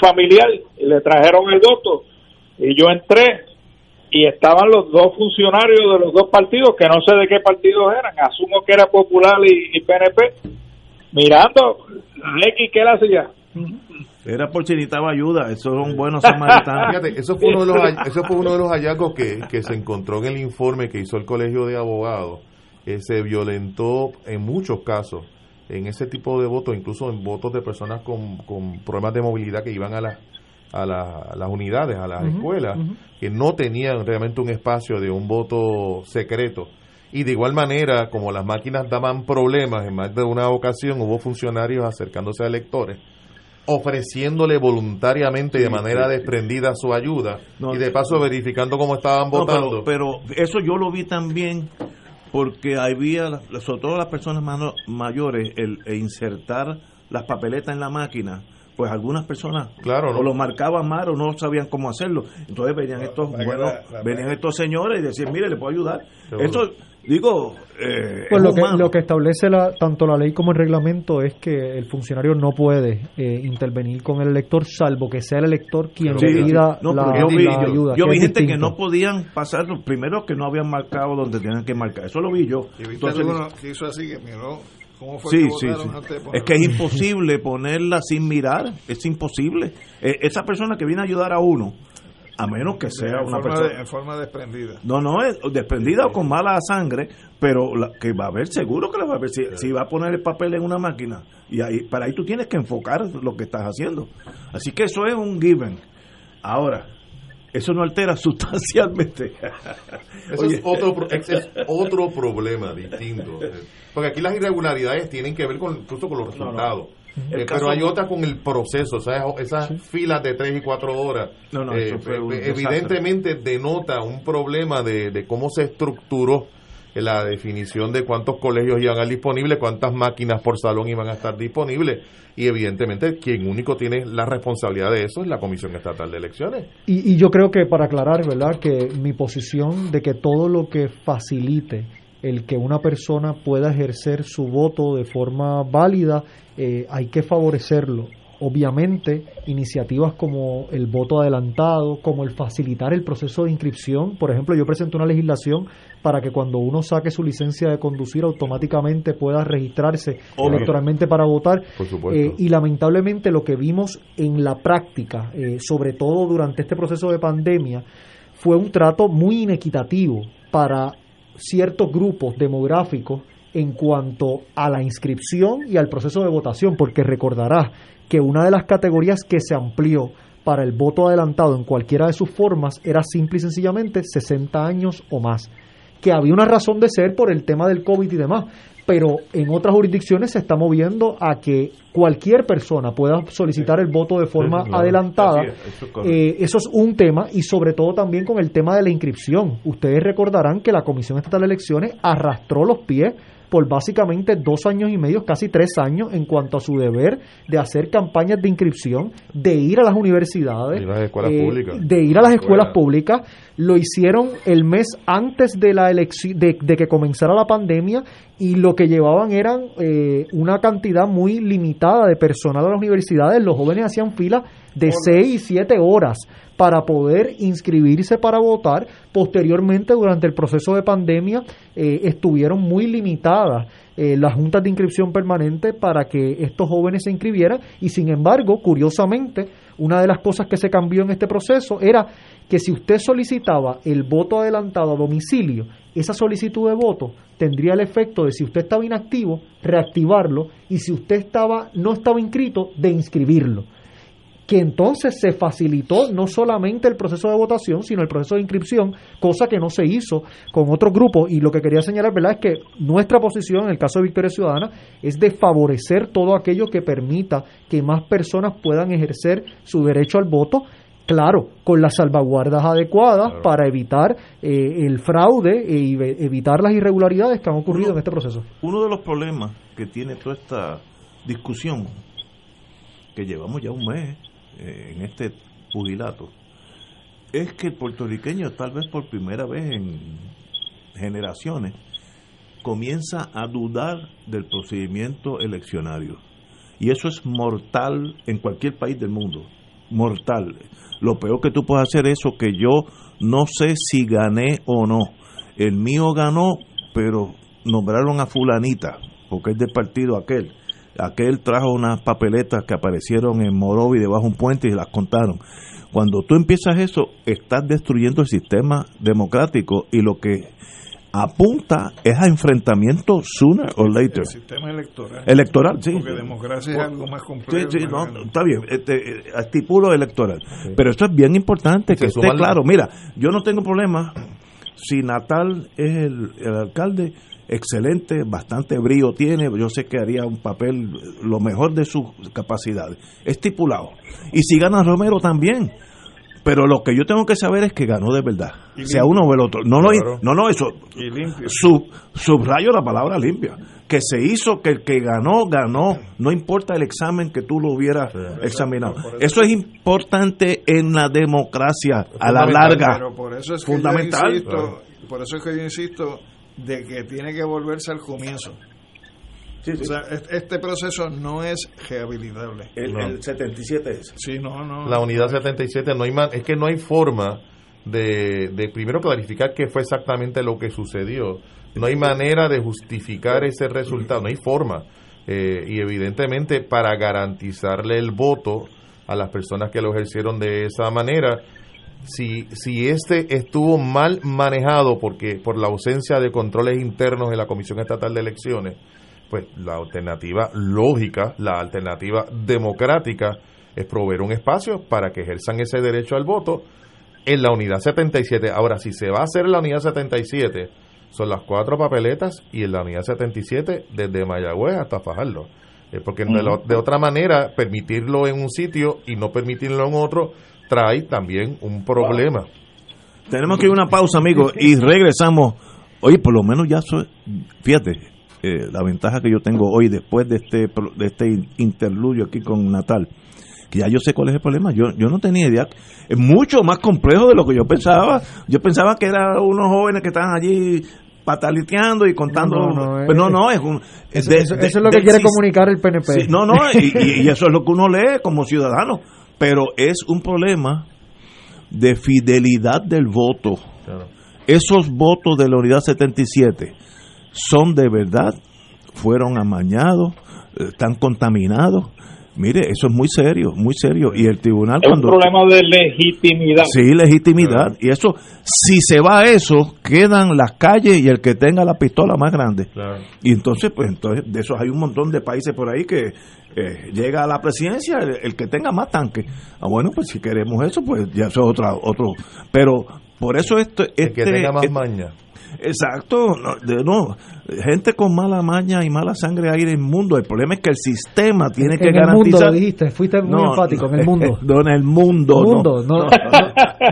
familiar, y le trajeron el voto y yo entré y estaban los dos funcionarios de los dos partidos que no sé de qué partidos eran, asumo que era Popular y, y PNP, mirando X, ¿qué él hacía? Era por si necesitaba ayuda, esos son buenos samaritanos. Fíjate, eso fue uno de los, eso fue uno de los hallazgos que, que se encontró en el informe que hizo el Colegio de Abogados. Que se violentó en muchos casos en ese tipo de votos, incluso en votos de personas con, con problemas de movilidad que iban a, la, a, la, las unidades, a las escuelas, que no tenían realmente un espacio de un voto secreto y de igual manera, como las máquinas daban problemas en más de una ocasión, hubo funcionarios acercándose a electores, ofreciéndole voluntariamente de manera desprendida su ayuda y de paso verificando cómo estaban votando. pero, eso yo lo vi también porque había, sobre todo las personas mayores, el, insertar las papeletas en la máquina pues algunas personas claro, o lo marcaban mal o no sabían cómo hacerlo. Entonces venían estos, bueno, venían estos señores y decían, mire, le puedo ayudar. Esto, digo, eh, pues lo que, lo que establece la, tanto la ley como el reglamento es que el funcionario no puede eh, intervenir con el elector salvo que sea el elector quien le pida la, ayuda. Yo vi gente que no podían pasar, primero que no habían marcado donde tenían que marcar. Eso lo vi yo. Y Entonces, que hizo así que miró sí, sí, Es que es imposible ponerla sin mirar, es imposible. Eh, esa persona que viene a ayudar a uno, a menos que sea una persona... en forma desprendida. No, no, es desprendida o con mala sangre, pero que va a haber, seguro que la va a ver. Si, va a poner el papel en una máquina, y ahí para ahí tú tienes que enfocar lo que estás haciendo. Así que eso es un given. Ahora, eso no altera sustancialmente. Eso es, otro, es otro problema distinto. Porque aquí las irregularidades tienen que ver con, incluso con los resultados. Eh, pero hay otras con el proceso, o sea, esas filas de tres y cuatro horas. Eh, eh, evidentemente denota un problema de, de cómo se estructuró la definición de cuántos colegios iban a estar disponibles, cuántas máquinas por salón iban a estar disponibles y evidentemente quien único tiene la responsabilidad de eso es la Comisión Estatal de Elecciones. Y, y yo creo que para aclarar, ¿verdad?, que mi posición de que todo lo que facilite el que una persona pueda ejercer su voto de forma válida, eh, hay que favorecerlo obviamente, iniciativas como el voto adelantado, como el facilitar el proceso de inscripción. Por ejemplo, yo presenté una legislación para que cuando uno saque su licencia de conducir automáticamente pueda registrarse electoralmente para votar. Eh, y lamentablemente lo que vimos en la práctica, eh, sobre todo durante este proceso de pandemia, fue un trato muy inequitativo para ciertos grupos demográficos en cuanto a la inscripción y al proceso de votación, porque recordarás que una de las categorías que se amplió para el voto adelantado en cualquiera de sus formas era simple y sencillamente 60 años o más, que había una razón de ser por el tema del COVID y demás, pero en otras jurisdicciones se está moviendo a que cualquier persona pueda solicitar el voto de forma adelantada. Eh, eso es un tema y sobre todo también con el tema de la inscripción. Ustedes recordarán que la Comisión Estatal de Elecciones arrastró los pies por básicamente dos años y medio, casi tres años, en cuanto a su deber de hacer campañas de inscripción, de ir a las universidades, eh, de ir a las escuelas públicas. Lo hicieron el mes antes de la elección, de, que comenzara la pandemia y lo que llevaban eran eh, una cantidad muy limitada de personal a las universidades. Los jóvenes hacían fila de seis y siete horas para poder inscribirse para votar. Posteriormente, durante el proceso de pandemia, eh, estuvieron muy limitadas eh, las juntas de inscripción permanente para que estos jóvenes se inscribieran y, sin embargo, curiosamente, una de las cosas que se cambió en este proceso era que si usted solicitaba el voto adelantado a domicilio, esa solicitud de voto tendría el efecto de si usted estaba inactivo, reactivarlo y si usted estaba no estaba inscrito, de inscribirlo que entonces se facilitó no solamente el proceso de votación, sino el proceso de inscripción, cosa que no se hizo con otros grupos. Y lo que quería señalar, ¿verdad?, es que nuestra posición en el caso de Victoria Ciudadana es de favorecer todo aquello que permita que más personas puedan ejercer su derecho al voto claro, con las salvaguardas adecuadas para evitar eh, el fraude e evitar las irregularidades que han ocurrido en este proceso. Uno de los problemas que tiene toda esta discusión, que llevamos ya un mes, eh, en este pugilato es que el puertorriqueño, tal vez por primera vez en generaciones, comienza a dudar del procedimiento eleccionario. Y eso es mortal en cualquier país del mundo. Mortal. Lo peor que tú puedes hacer es eso que yo no sé si gané o no. El mío ganó, pero nombraron a fulanita, porque es del partido aquel aquel trajo unas papeletas que aparecieron en Morovi debajo de un puente y las contaron. Cuando tú empiezas eso, estás destruyendo el sistema democrático y lo que apunta es a enfrentamiento sooner or later. El sistema electoral. Electoral, sí. Porque democracia es algo más complejo. Sí, sí, no, está bien, este, estipulo electoral. Pero esto es bien importante que esté claro. Mira, yo no tengo problema si Natal es el, el alcalde excelente, bastante brío tiene, yo sé que haría un papel lo mejor de sus capacidades, estipulado. Y si gana Romero también, pero lo que yo tengo que saber es que ganó de verdad, sea uno o el otro. No, no, no, no, eso, sub, subrayo la palabra limpia, que se hizo que el que ganó, ganó, no importa el examen que tú lo hubieras examinado. Eso, es importante en la democracia, a la larga, por eso es fundamental. por eso es que yo insisto de que tiene que volverse al comienzo. O sea, este proceso no es rehabilitable. El, 77 es. Sí, no, no. La unidad 77 no hay es que no hay forma de, de primero clarificar qué fue exactamente lo que sucedió. No hay manera de justificar ese resultado, no hay forma. Eh, y evidentemente para garantizarle el voto a las personas que lo ejercieron de esa manera, si, si este estuvo mal manejado porque por la ausencia de controles internos de la Comisión Estatal de Elecciones, pues la alternativa lógica, la alternativa democrática es proveer un espacio para que ejerzan ese derecho al voto en la unidad 77. Ahora, si se va a hacer en la unidad 77, son las cuatro papeletas y en la unidad 77 desde Mayagüez hasta Fajardo. Eh, porque de, otra manera, permitirlo en un sitio y no permitirlo en otro trae también un problema. Tenemos que ir a una pausa, amigos, y regresamos. Oye, por lo menos ya soy, fíjate, eh, la ventaja que yo tengo hoy después de este de este interludio aquí con Natal, que ya yo sé cuál es el problema. Yo yo no tenía idea. Es mucho más complejo de lo que yo pensaba. Yo pensaba que eran unos jóvenes que estaban allí pataliteando y contando. No, no, no, es un. Eso, es lo que quiere comunicar el PNP. no, no, y, eso es lo que uno lee como ciudadano. Pero es un problema de fidelidad del voto. Esos votos de la unidad 77 son de verdad, fueron amañados, están contaminados Mire, eso es muy serio, muy serio. Y el tribunal es un problema de legitimidad. Sí, legitimidad. Y eso, si se va a eso, quedan las calles y el que tenga la pistola más grande. Y entonces, pues entonces, de esos hay un montón de países por ahí que eh, llega a la presidencia el, que tenga más tanques. Ah, bueno, pues si queremos eso, pues ya eso es otra, otro. Pero por eso esto... Este, que tenga más maña. Exacto, no, no, gente con mala maña y mala sangre hay en el mundo. El problema es que el sistema tiene que garantizar. En el mundo, lo dijiste, fuiste muy enfático, en el mundo. No, en el mundo. mundo no,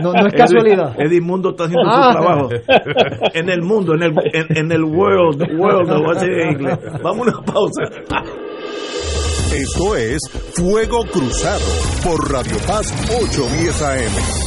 no, no, es casualidad. Mundo está haciendo su ah. trabajo. En el mundo, en el, en, el world, world, lo voy a decir en inglés. Vamos a una pausa. Esto es Fuego Cruzado por Radio Paz 810 AM.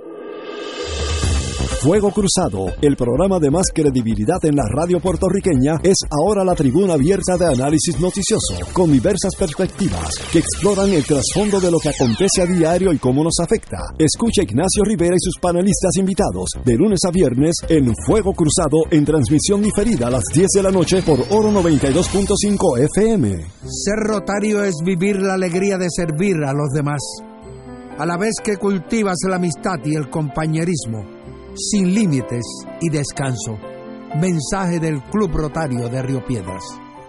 Fuego Cruzado, el programa de más credibilidad en la radio puertorriqueña, es ahora la tribuna abierta de análisis noticioso, con diversas perspectivas que exploran el trasfondo de lo que acontece a diario y cómo nos afecta. Escucha Ignacio Rivera y sus panelistas invitados de lunes a viernes en Fuego Cruzado en transmisión diferida a las 10 de la noche por Oro 92.5 FM. Ser rotario es vivir la alegría de servir a los demás, a la vez que cultivas la amistad y el compañerismo sin límites y descanso. Mensaje del Club Rotario de Río Piedras.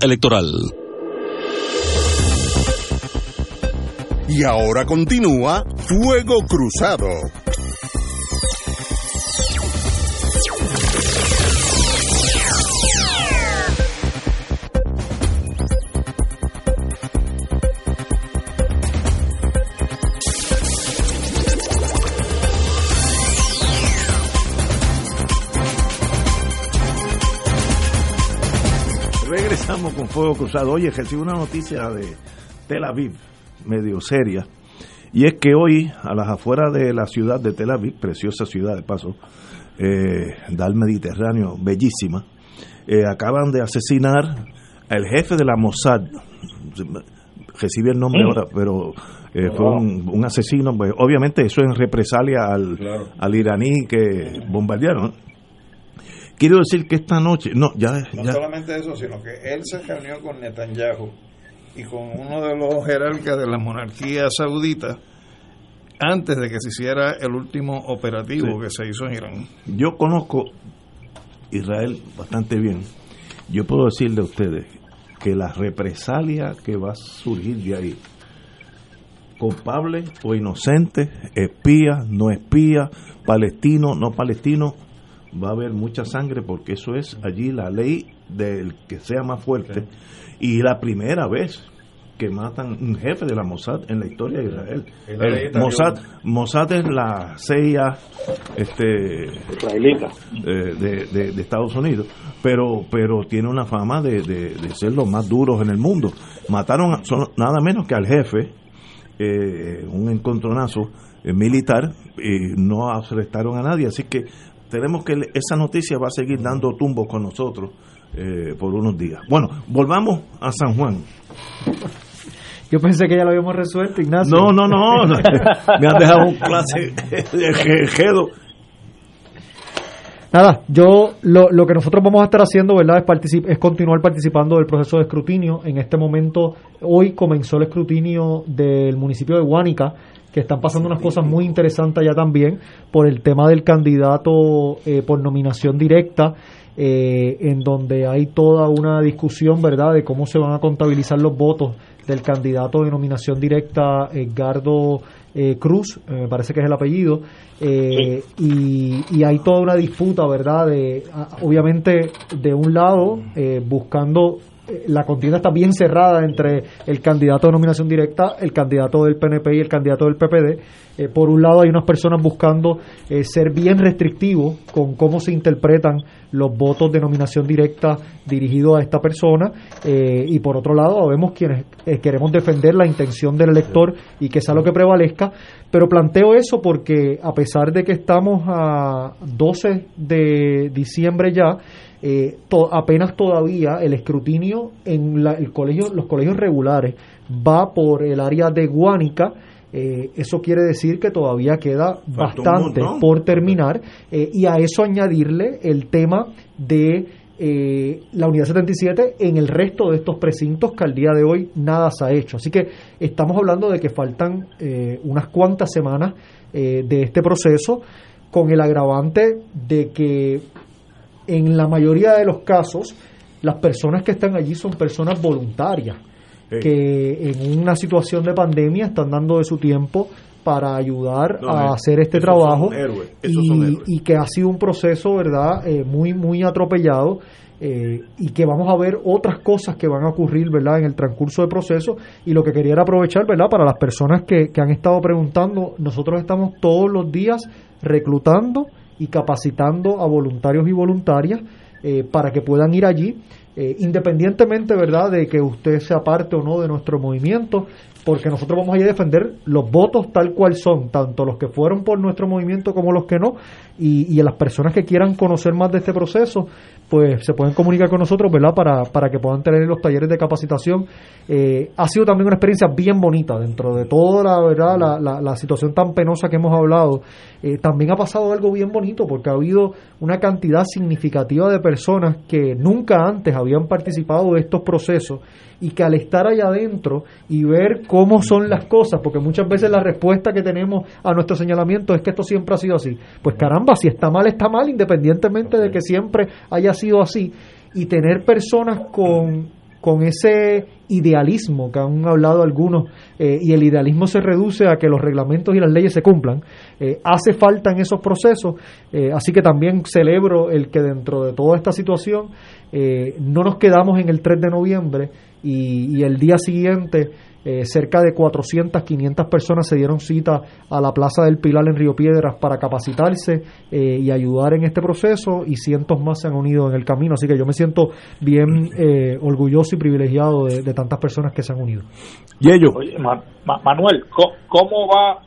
Electoral. Y ahora continúa Fuego Cruzado. Estamos con Fuego Cruzado. Oye, recibo una noticia de Tel Aviv, medio seria, y es que hoy, a las afueras de la ciudad de Tel Aviv, preciosa ciudad de paso, eh, del Mediterráneo, bellísima, eh, acaban de asesinar al jefe de la Mossad. Recibe el nombre ahora, pero eh, fue un, asesino. Pues, obviamente, eso en represalia al, al iraní que bombardearon. Quiero decir que esta noche, no, ya, no solamente eso, sino que él se reunió con Netanyahu y con uno de los jerarcas de la monarquía saudita antes de que se hiciera el último operativo que se hizo en Irán. Yo conozco Israel bastante bien. Yo puedo decirle a ustedes que la represalia que va a surgir de ahí, culpable o inocente, espía, no espía, palestino, no palestino, va a haber mucha sangre porque eso es allí la ley del que sea más fuerte y la primera vez que matan un jefe de la Mossad en la historia de Israel. El Mossad, Mossad es la CIA este, israelita eh, de, de, Estados Unidos, pero pero tiene una fama de, de, ser los más duros en el mundo. Mataron nada menos que al jefe, eh, un encontronazo eh, militar, y no arrestaron a nadie, así que tenemos que esa noticia va a seguir dando tumbos con nosotros eh, por unos días. Bueno, volvamos a San Juan. Yo pensé que ya lo habíamos resuelto, Ignacio. No, no, no. me han dejado un clase de jedo. Nada, yo lo, lo, que nosotros vamos a estar haciendo, ¿verdad? Es, es continuar participando del proceso de escrutinio. En este momento, hoy comenzó el escrutinio del municipio de Guánica, que están pasando unas cosas muy interesantes allá también por el tema del candidato eh, por nominación directa eh, en donde hay toda una discusión, ¿verdad?, de cómo se van a contabilizar los votos del candidato de nominación directa, Edgardo eh, Cruz, eh, me parece que es el apellido, y, y, hay toda una disputa, ¿verdad?, de, obviamente, de un lado, buscando la contienda está bien cerrada entre el candidato de nominación directa, el candidato del PNP y el candidato del PPD. Eh, por un lado hay unas personas buscando eh, ser bien restrictivos con cómo se interpretan los votos de nominación directa dirigidos a esta persona eh, y por otro lado vemos quienes queremos defender la intención del elector y que sea lo que prevalezca. Pero planteo eso porque a pesar de que estamos a 12 de diciembre ya, eh, apenas todavía el escrutinio en el colegio, los colegios regulares va por el área de Guánica. Eh, eso quiere decir que todavía queda bastante por terminar eh, y a eso añadirle el tema de la unidad 77 en el resto de estos precintos que al día de hoy nada se ha hecho. Así que estamos hablando de que faltan unas cuantas semanas de este proceso con el agravante de que en la mayoría de los casos, las personas que están allí son personas voluntarias, que en una situación de pandemia están dando de su tiempo para ayudar a hacer este trabajo y, que ha sido un proceso, ¿verdad?, eh, muy, muy atropellado. Eh, y que vamos a ver otras cosas que van a ocurrir, ¿verdad?, en el transcurso del proceso. Y lo que quería era aprovechar, ¿verdad?, para las personas que, que han estado preguntando, nosotros estamos todos los días reclutando y capacitando a voluntarios y voluntarias eh, para que puedan ir allí, eh, independientemente, ¿verdad?, de que usted sea parte o no de nuestro movimiento, porque nosotros vamos a ir a defender los votos tal cual son, tanto los que fueron por nuestro movimiento como los que no, y, y a las personas que quieran conocer más de este proceso, pues se pueden comunicar con nosotros, ¿verdad? Para, para que puedan tener los talleres de capacitación. Eh, ha sido también una experiencia bien bonita dentro de toda la, ¿verdad? La, la, situación tan penosa que hemos hablado. Eh, también ha pasado algo bien bonito porque ha habido una cantidad significativa de personas que nunca antes habían participado de estos procesos y que al estar allá adentro y ver cómo son las cosas, porque muchas veces la respuesta que tenemos a nuestro señalamiento es que esto siempre ha sido así. Pues caramba, si está mal, está mal, independientemente de que siempre haya sido así. Y tener personas con, con ese idealismo que han hablado algunos, eh, y el idealismo se reduce a que los reglamentos y las leyes se cumplan, eh, hace falta en esos procesos, eh, así que también celebro el que dentro de toda esta situación no nos quedamos en el 3 de noviembre y, el día siguiente eh, cerca de 400, 500 personas se dieron cita a la Plaza del Pilar en Río Piedras para capacitarse eh, y ayudar en este proceso y cientos más se han unido en el camino. Así que yo me siento bien eh, orgulloso y privilegiado de, tantas personas que se han unido. Y ellos. Manuel, ¿cómo va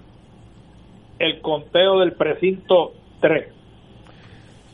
el conteo del precinto 3?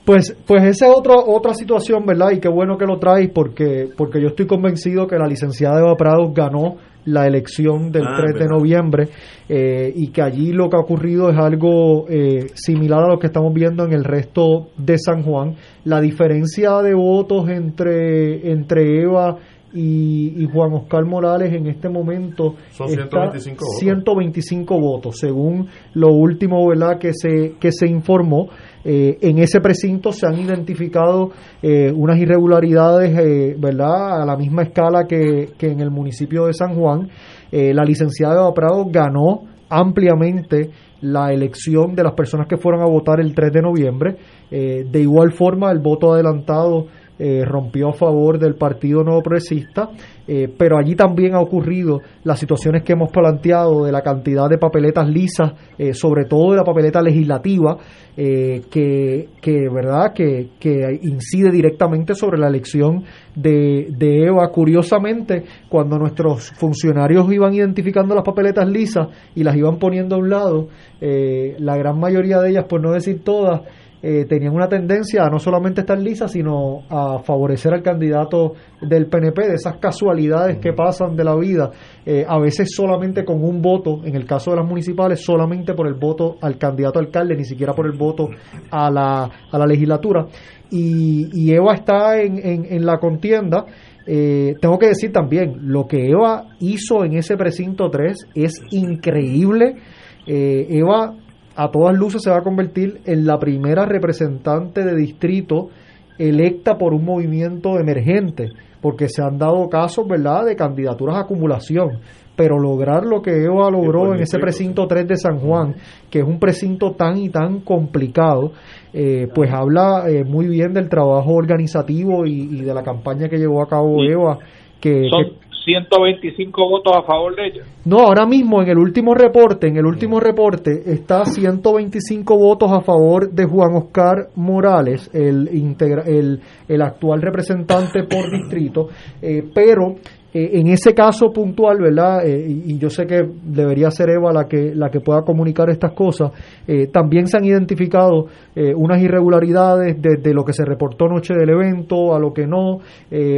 Pues, pues esa es otra, otra situación, ¿verdad? Y qué bueno que lo traes porque, porque yo estoy convencido que la licenciada Eva Prados ganó la elección del 3 ah, de noviembre eh, y que allí lo que ha ocurrido es algo eh, similar a lo que estamos viendo en el resto de San Juan. La diferencia de votos entre, entre Eva y, Juan Oscar Morales en este momento son 125 votos. 125 votos según lo último verdad que se que se informó eh, en ese precinto se han identificado eh, unas irregularidades, eh, ¿verdad?, a la misma escala que, en el municipio de San Juan. la licenciada Eva Prado ganó ampliamente la elección de las personas que fueron a votar el 3 de noviembre. de igual forma, el voto adelantado eh, rompió a favor del Partido Nuevo Progresista, eh, pero allí también ha ocurrido las situaciones que hemos planteado de la cantidad de papeletas lisas, eh, sobre todo de la papeleta legislativa, que, que, verdad que, que, incide directamente sobre la elección de, de Eva. Curiosamente, cuando nuestros funcionarios iban identificando las papeletas lisas y las iban poniendo a un lado, la gran mayoría de ellas, por no decir todas, eh, tenían una tendencia a no solamente estar lisas, sino a favorecer al candidato del PNP, de esas casualidades que pasan de la vida, eh, a veces solamente con un voto, en el caso de las municipales, solamente por el voto al candidato alcalde, ni siquiera por el voto a la, a la legislatura. Y, Eva está en, en, la contienda. Eh, tengo que decir también, lo que Eva hizo en ese precinto 3 es increíble. Eva a todas luces se va a convertir en la primera representante de distrito electa por un movimiento emergente, porque se han dado casos, ¿verdad?, de candidaturas a acumulación, pero lograr lo que Eva logró en ese precinto 3 de San Juan, que es un precinto tan y tan complicado, eh, pues habla eh, muy bien del trabajo organizativo y, de la campaña que llevó a cabo Eva, que, 125 votos a favor de ella. No, ahora mismo en el último reporte, en el último reporte está 125 votos a favor de Juan Oscar Morales, el, el, el actual representante por distrito, eh, pero eh, en ese caso puntual, ¿verdad? Eh, y, yo sé que debería ser Eva la que, la que pueda comunicar estas cosas, eh, también se han identificado unas irregularidades desde lo que se reportó noche del evento a lo que no,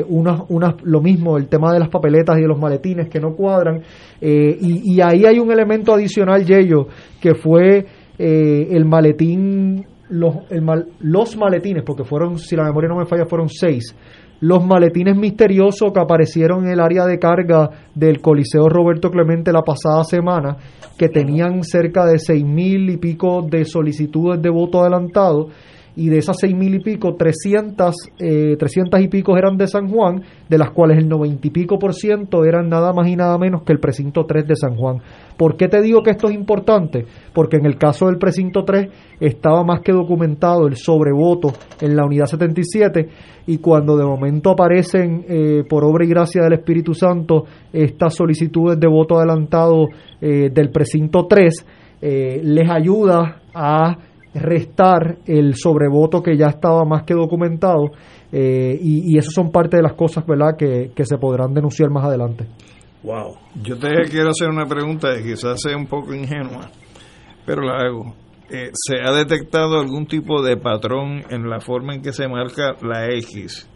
unas, unas, lo mismo, el tema de las papeletas y de los maletines que no cuadran, y, y, ahí hay un elemento adicional, Yello, que fue el maletín, los, el los maletines, porque fueron, si la memoria no me falla, fueron seis los maletines misteriosos que aparecieron en el área de carga del Coliseo Roberto Clemente la pasada semana, que tenían cerca de seis mil y pico de solicitudes de voto adelantado, y de esas seis mil y pico, 300, eh, y pico eran de San Juan, de las cuales el noventa y pico por ciento eran nada más y nada menos que el precinto 3 de San Juan. ¿Por qué te digo que esto es importante? Porque en el caso del precinto 3 estaba más que documentado el sobrevoto en la unidad 77 y cuando de momento aparecen eh, por obra y gracia del Espíritu Santo estas solicitudes de voto adelantado eh, del precinto 3, eh, les ayuda a restar el sobrevoto que ya estaba más que documentado eh, y, y eso son parte de las cosas verdad que, que se podrán denunciar más adelante. Wow. Yo te quiero hacer una pregunta que quizás sea un poco ingenua, pero la hago. Eh, ¿Se ha detectado algún tipo de patrón en la forma en que se marca la X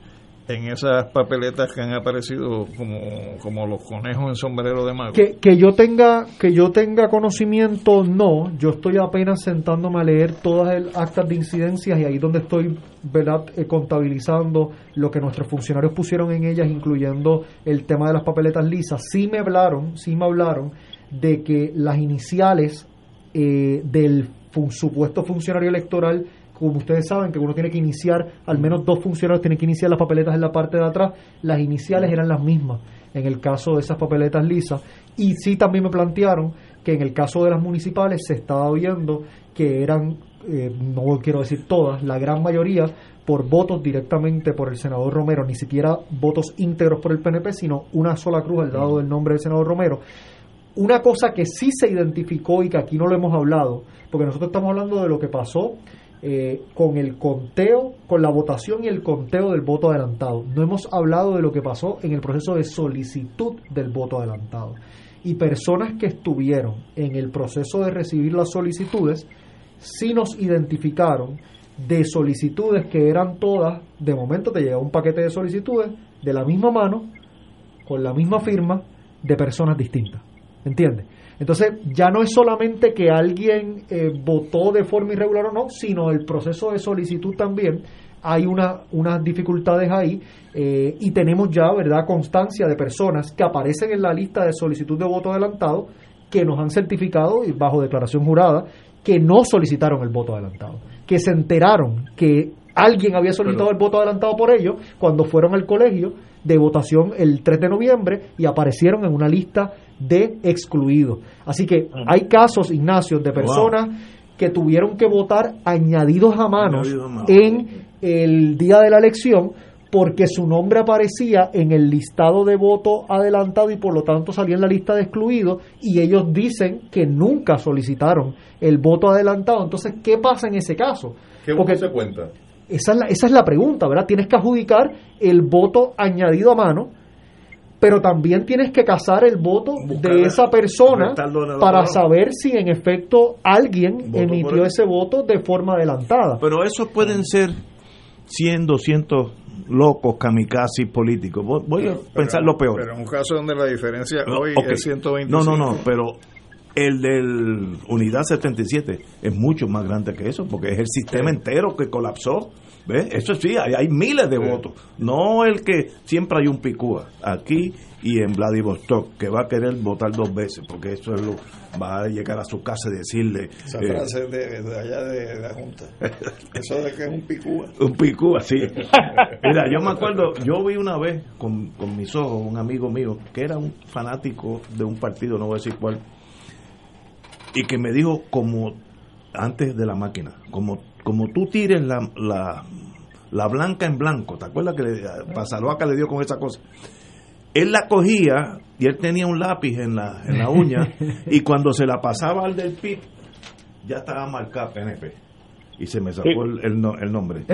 en esas papeletas que han aparecido como, como los conejos en sombrero de mago. Que, que, yo tenga que yo tenga conocimiento no, yo estoy apenas sentándome a leer todas las actas de incidencias y ahí donde estoy verdad eh, contabilizando lo que nuestros funcionarios pusieron en ellas incluyendo el tema de las papeletas lisas. Sí me hablaron, sí me hablaron de que las iniciales eh, del supuesto funcionario electoral como ustedes saben, que uno tiene que iniciar, al menos dos funcionarios tienen que iniciar las papeletas en la parte de atrás, las iniciales eran las mismas en el caso de esas papeletas lisas. Y sí también me plantearon que en el caso de las municipales se estaba viendo que eran, eh, no quiero decir todas, la gran mayoría por votos directamente por el senador Romero, ni siquiera votos íntegros por el PNP, sino una sola cruz al lado del nombre del senador Romero. Una cosa que sí se identificó y que aquí no lo hemos hablado, porque nosotros estamos hablando de lo que pasó eh, con el conteo, con la votación y el conteo del voto adelantado. No hemos hablado de lo que pasó en el proceso de solicitud del voto adelantado. Y personas que estuvieron en el proceso de recibir las solicitudes, sí nos identificaron de solicitudes que eran todas, de momento te llega un paquete de solicitudes de la misma mano, con la misma firma, de personas distintas. ¿Entiendes? Entonces, ya no es solamente que alguien eh, votó de forma irregular o no, sino el proceso de solicitud también. Hay una, unas dificultades ahí eh, y tenemos ya, ¿verdad?, constancia de personas que aparecen en la lista de solicitud de voto adelantado que nos han certificado, y bajo declaración jurada, que no solicitaron el voto adelantado, que se enteraron que alguien había solicitado el voto adelantado por ellos cuando fueron al colegio de votación el 3 de noviembre y aparecieron en una lista de excluidos. Así que hay casos, Ignacio, de personas que tuvieron que votar añadidos a manos en el día de la elección porque su nombre aparecía en el listado de voto adelantado y por lo tanto salía en la lista de excluidos y ellos dicen que nunca solicitaron el voto adelantado. Entonces, ¿qué pasa en ese caso? ¿Qué Porque se cuenta? esa es, la, esa es la pregunta, ¿verdad? Tienes que adjudicar el voto añadido a mano, pero también tienes que casar el voto de esa persona para saber si en efecto alguien Votó por emitió ese voto de forma adelantada. Pero esos pueden ser 100, 200 locos, kamikazes políticos. Voy, voy a pensar lo peor. Pero en un caso donde la diferencia No, hoy ok. es 125. No, no, no, pero el del Unidad 77 es mucho más grande que eso, porque es el sistema entero que colapsó. ¿Ves? Eso sí, hay, hay miles de votos. No el que siempre hay un picúa aquí y en Vladivostok que va a querer votar dos veces, porque eso es lo va a llegar a su casa y decirle Esa eh, frase de, de allá de la Junta. Eso de que es un picúa. un picúa, sí. Mira, yo me acuerdo, yo vi una vez con, con mis ojos un amigo mío que era un fanático de un partido, no voy a decir cuál, y que me dijo como antes de la máquina, como, como tú tires la, la, la blanca en blanco, ¿te acuerdas que le, Pasaloaca le dio con esa cosa? Él la cogía y él tenía un lápiz en la, en la uña y cuando se la pasaba al del PIB ya estaba marcada PNP. Y se me sacó el, el no- el nombre.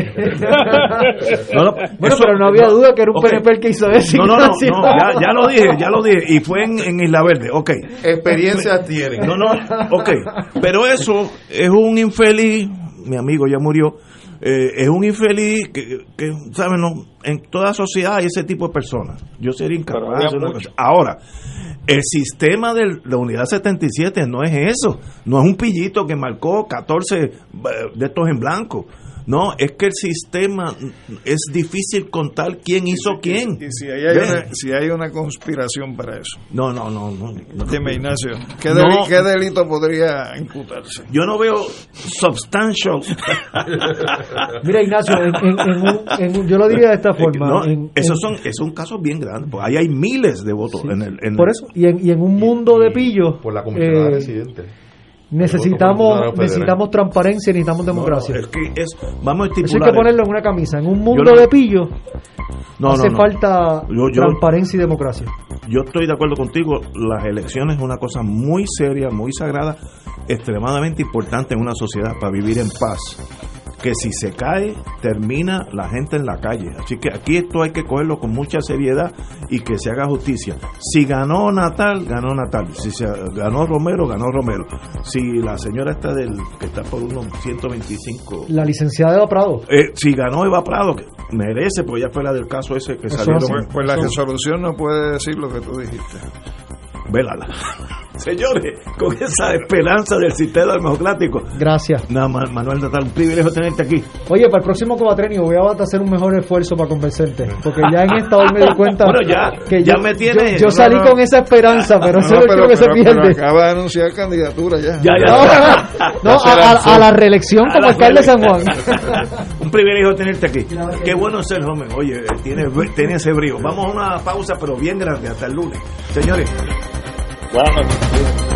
No, no, Bueno, eso- pero no había duda que era un ok. PNP el que hizo eso. No, no, no, no, ya, ya lo dije, ya lo dije. Y fue en, en Isla Verde, ok. Experiencias tienen. No, no, ok. Pero eso es un infeliz, mi amigo ya murió, eh, es un infeliz que, que ¿saben? No, en toda sociedad hay ese tipo de personas. Yo sería incapaz de hacer una cosa. Ahora, el sistema de la unidad 77 no es eso. No es un pillito que marcó 14 eh, de estos en blanco. No, es que el sistema es difícil contar quién hizo quién. Y si hay, una, si hay una conspiración para eso. No, no, no, no. no. Dime, Ignacio, ¿qué, No. deli- qué delito podría imputarse? Yo no veo substantial. Mira, Ignacio, en, en- en un- en un- yo lo diría de esta forma. No, en- esos en- son esos son casos bien grandes. porque ahí hay miles de votos en el. en por eso, y en, y en un mundo de pillos, Por la comisionada eh, residente. Necesitamos, necesitamos transparencia y necesitamos democracia. es que es, vamos a Eso hay que ponerlo en una camisa. En un mundo no- de pillos No, hace falta Yo- yo- transparencia y democracia. Yo estoy de acuerdo contigo. Las elecciones es una cosa muy seria, muy sagrada, extremadamente importante en una sociedad para vivir en paz. Que si se cae, termina la gente en la calle. Así que aquí esto hay que cogerlo con mucha seriedad y que se haga justicia. Si ganó Natal, ganó Natal. Si se ganó Romero, ganó Romero. Si la señora está del que está por unos 125 La licenciada Eva Prado. Eh, si ganó Eva Prado, que merece, pues ya fue la del caso ese que Eso salieron. Pues, pues la Eso- resolución no puede decir lo que tú dijiste. Vélala. Señores, con esa esperanza del sistema democrático. Gracias. Nada más, Manuel Natal, un privilegio tenerte aquí. Oye, para el próximo cuatrenio voy a hacer un mejor esfuerzo para convencerte. Porque ya en esta hoy me di cuenta Bueno, ya- que ya yo, me tiene- yo, yo no, salí no. con esa esperanza, pero eso es lo que se pierde. pero acaba de anunciar candidatura ya. Ya, No, ya. no, a, a- a la reelección A como la alcalde de San Juan. un privilegio tenerte aquí. Qué bueno ser joven. Oye, tiene, tiene ese brío. Vamos a una pausa, pero bien grande, hasta el lunes. Señores. Buenas noches.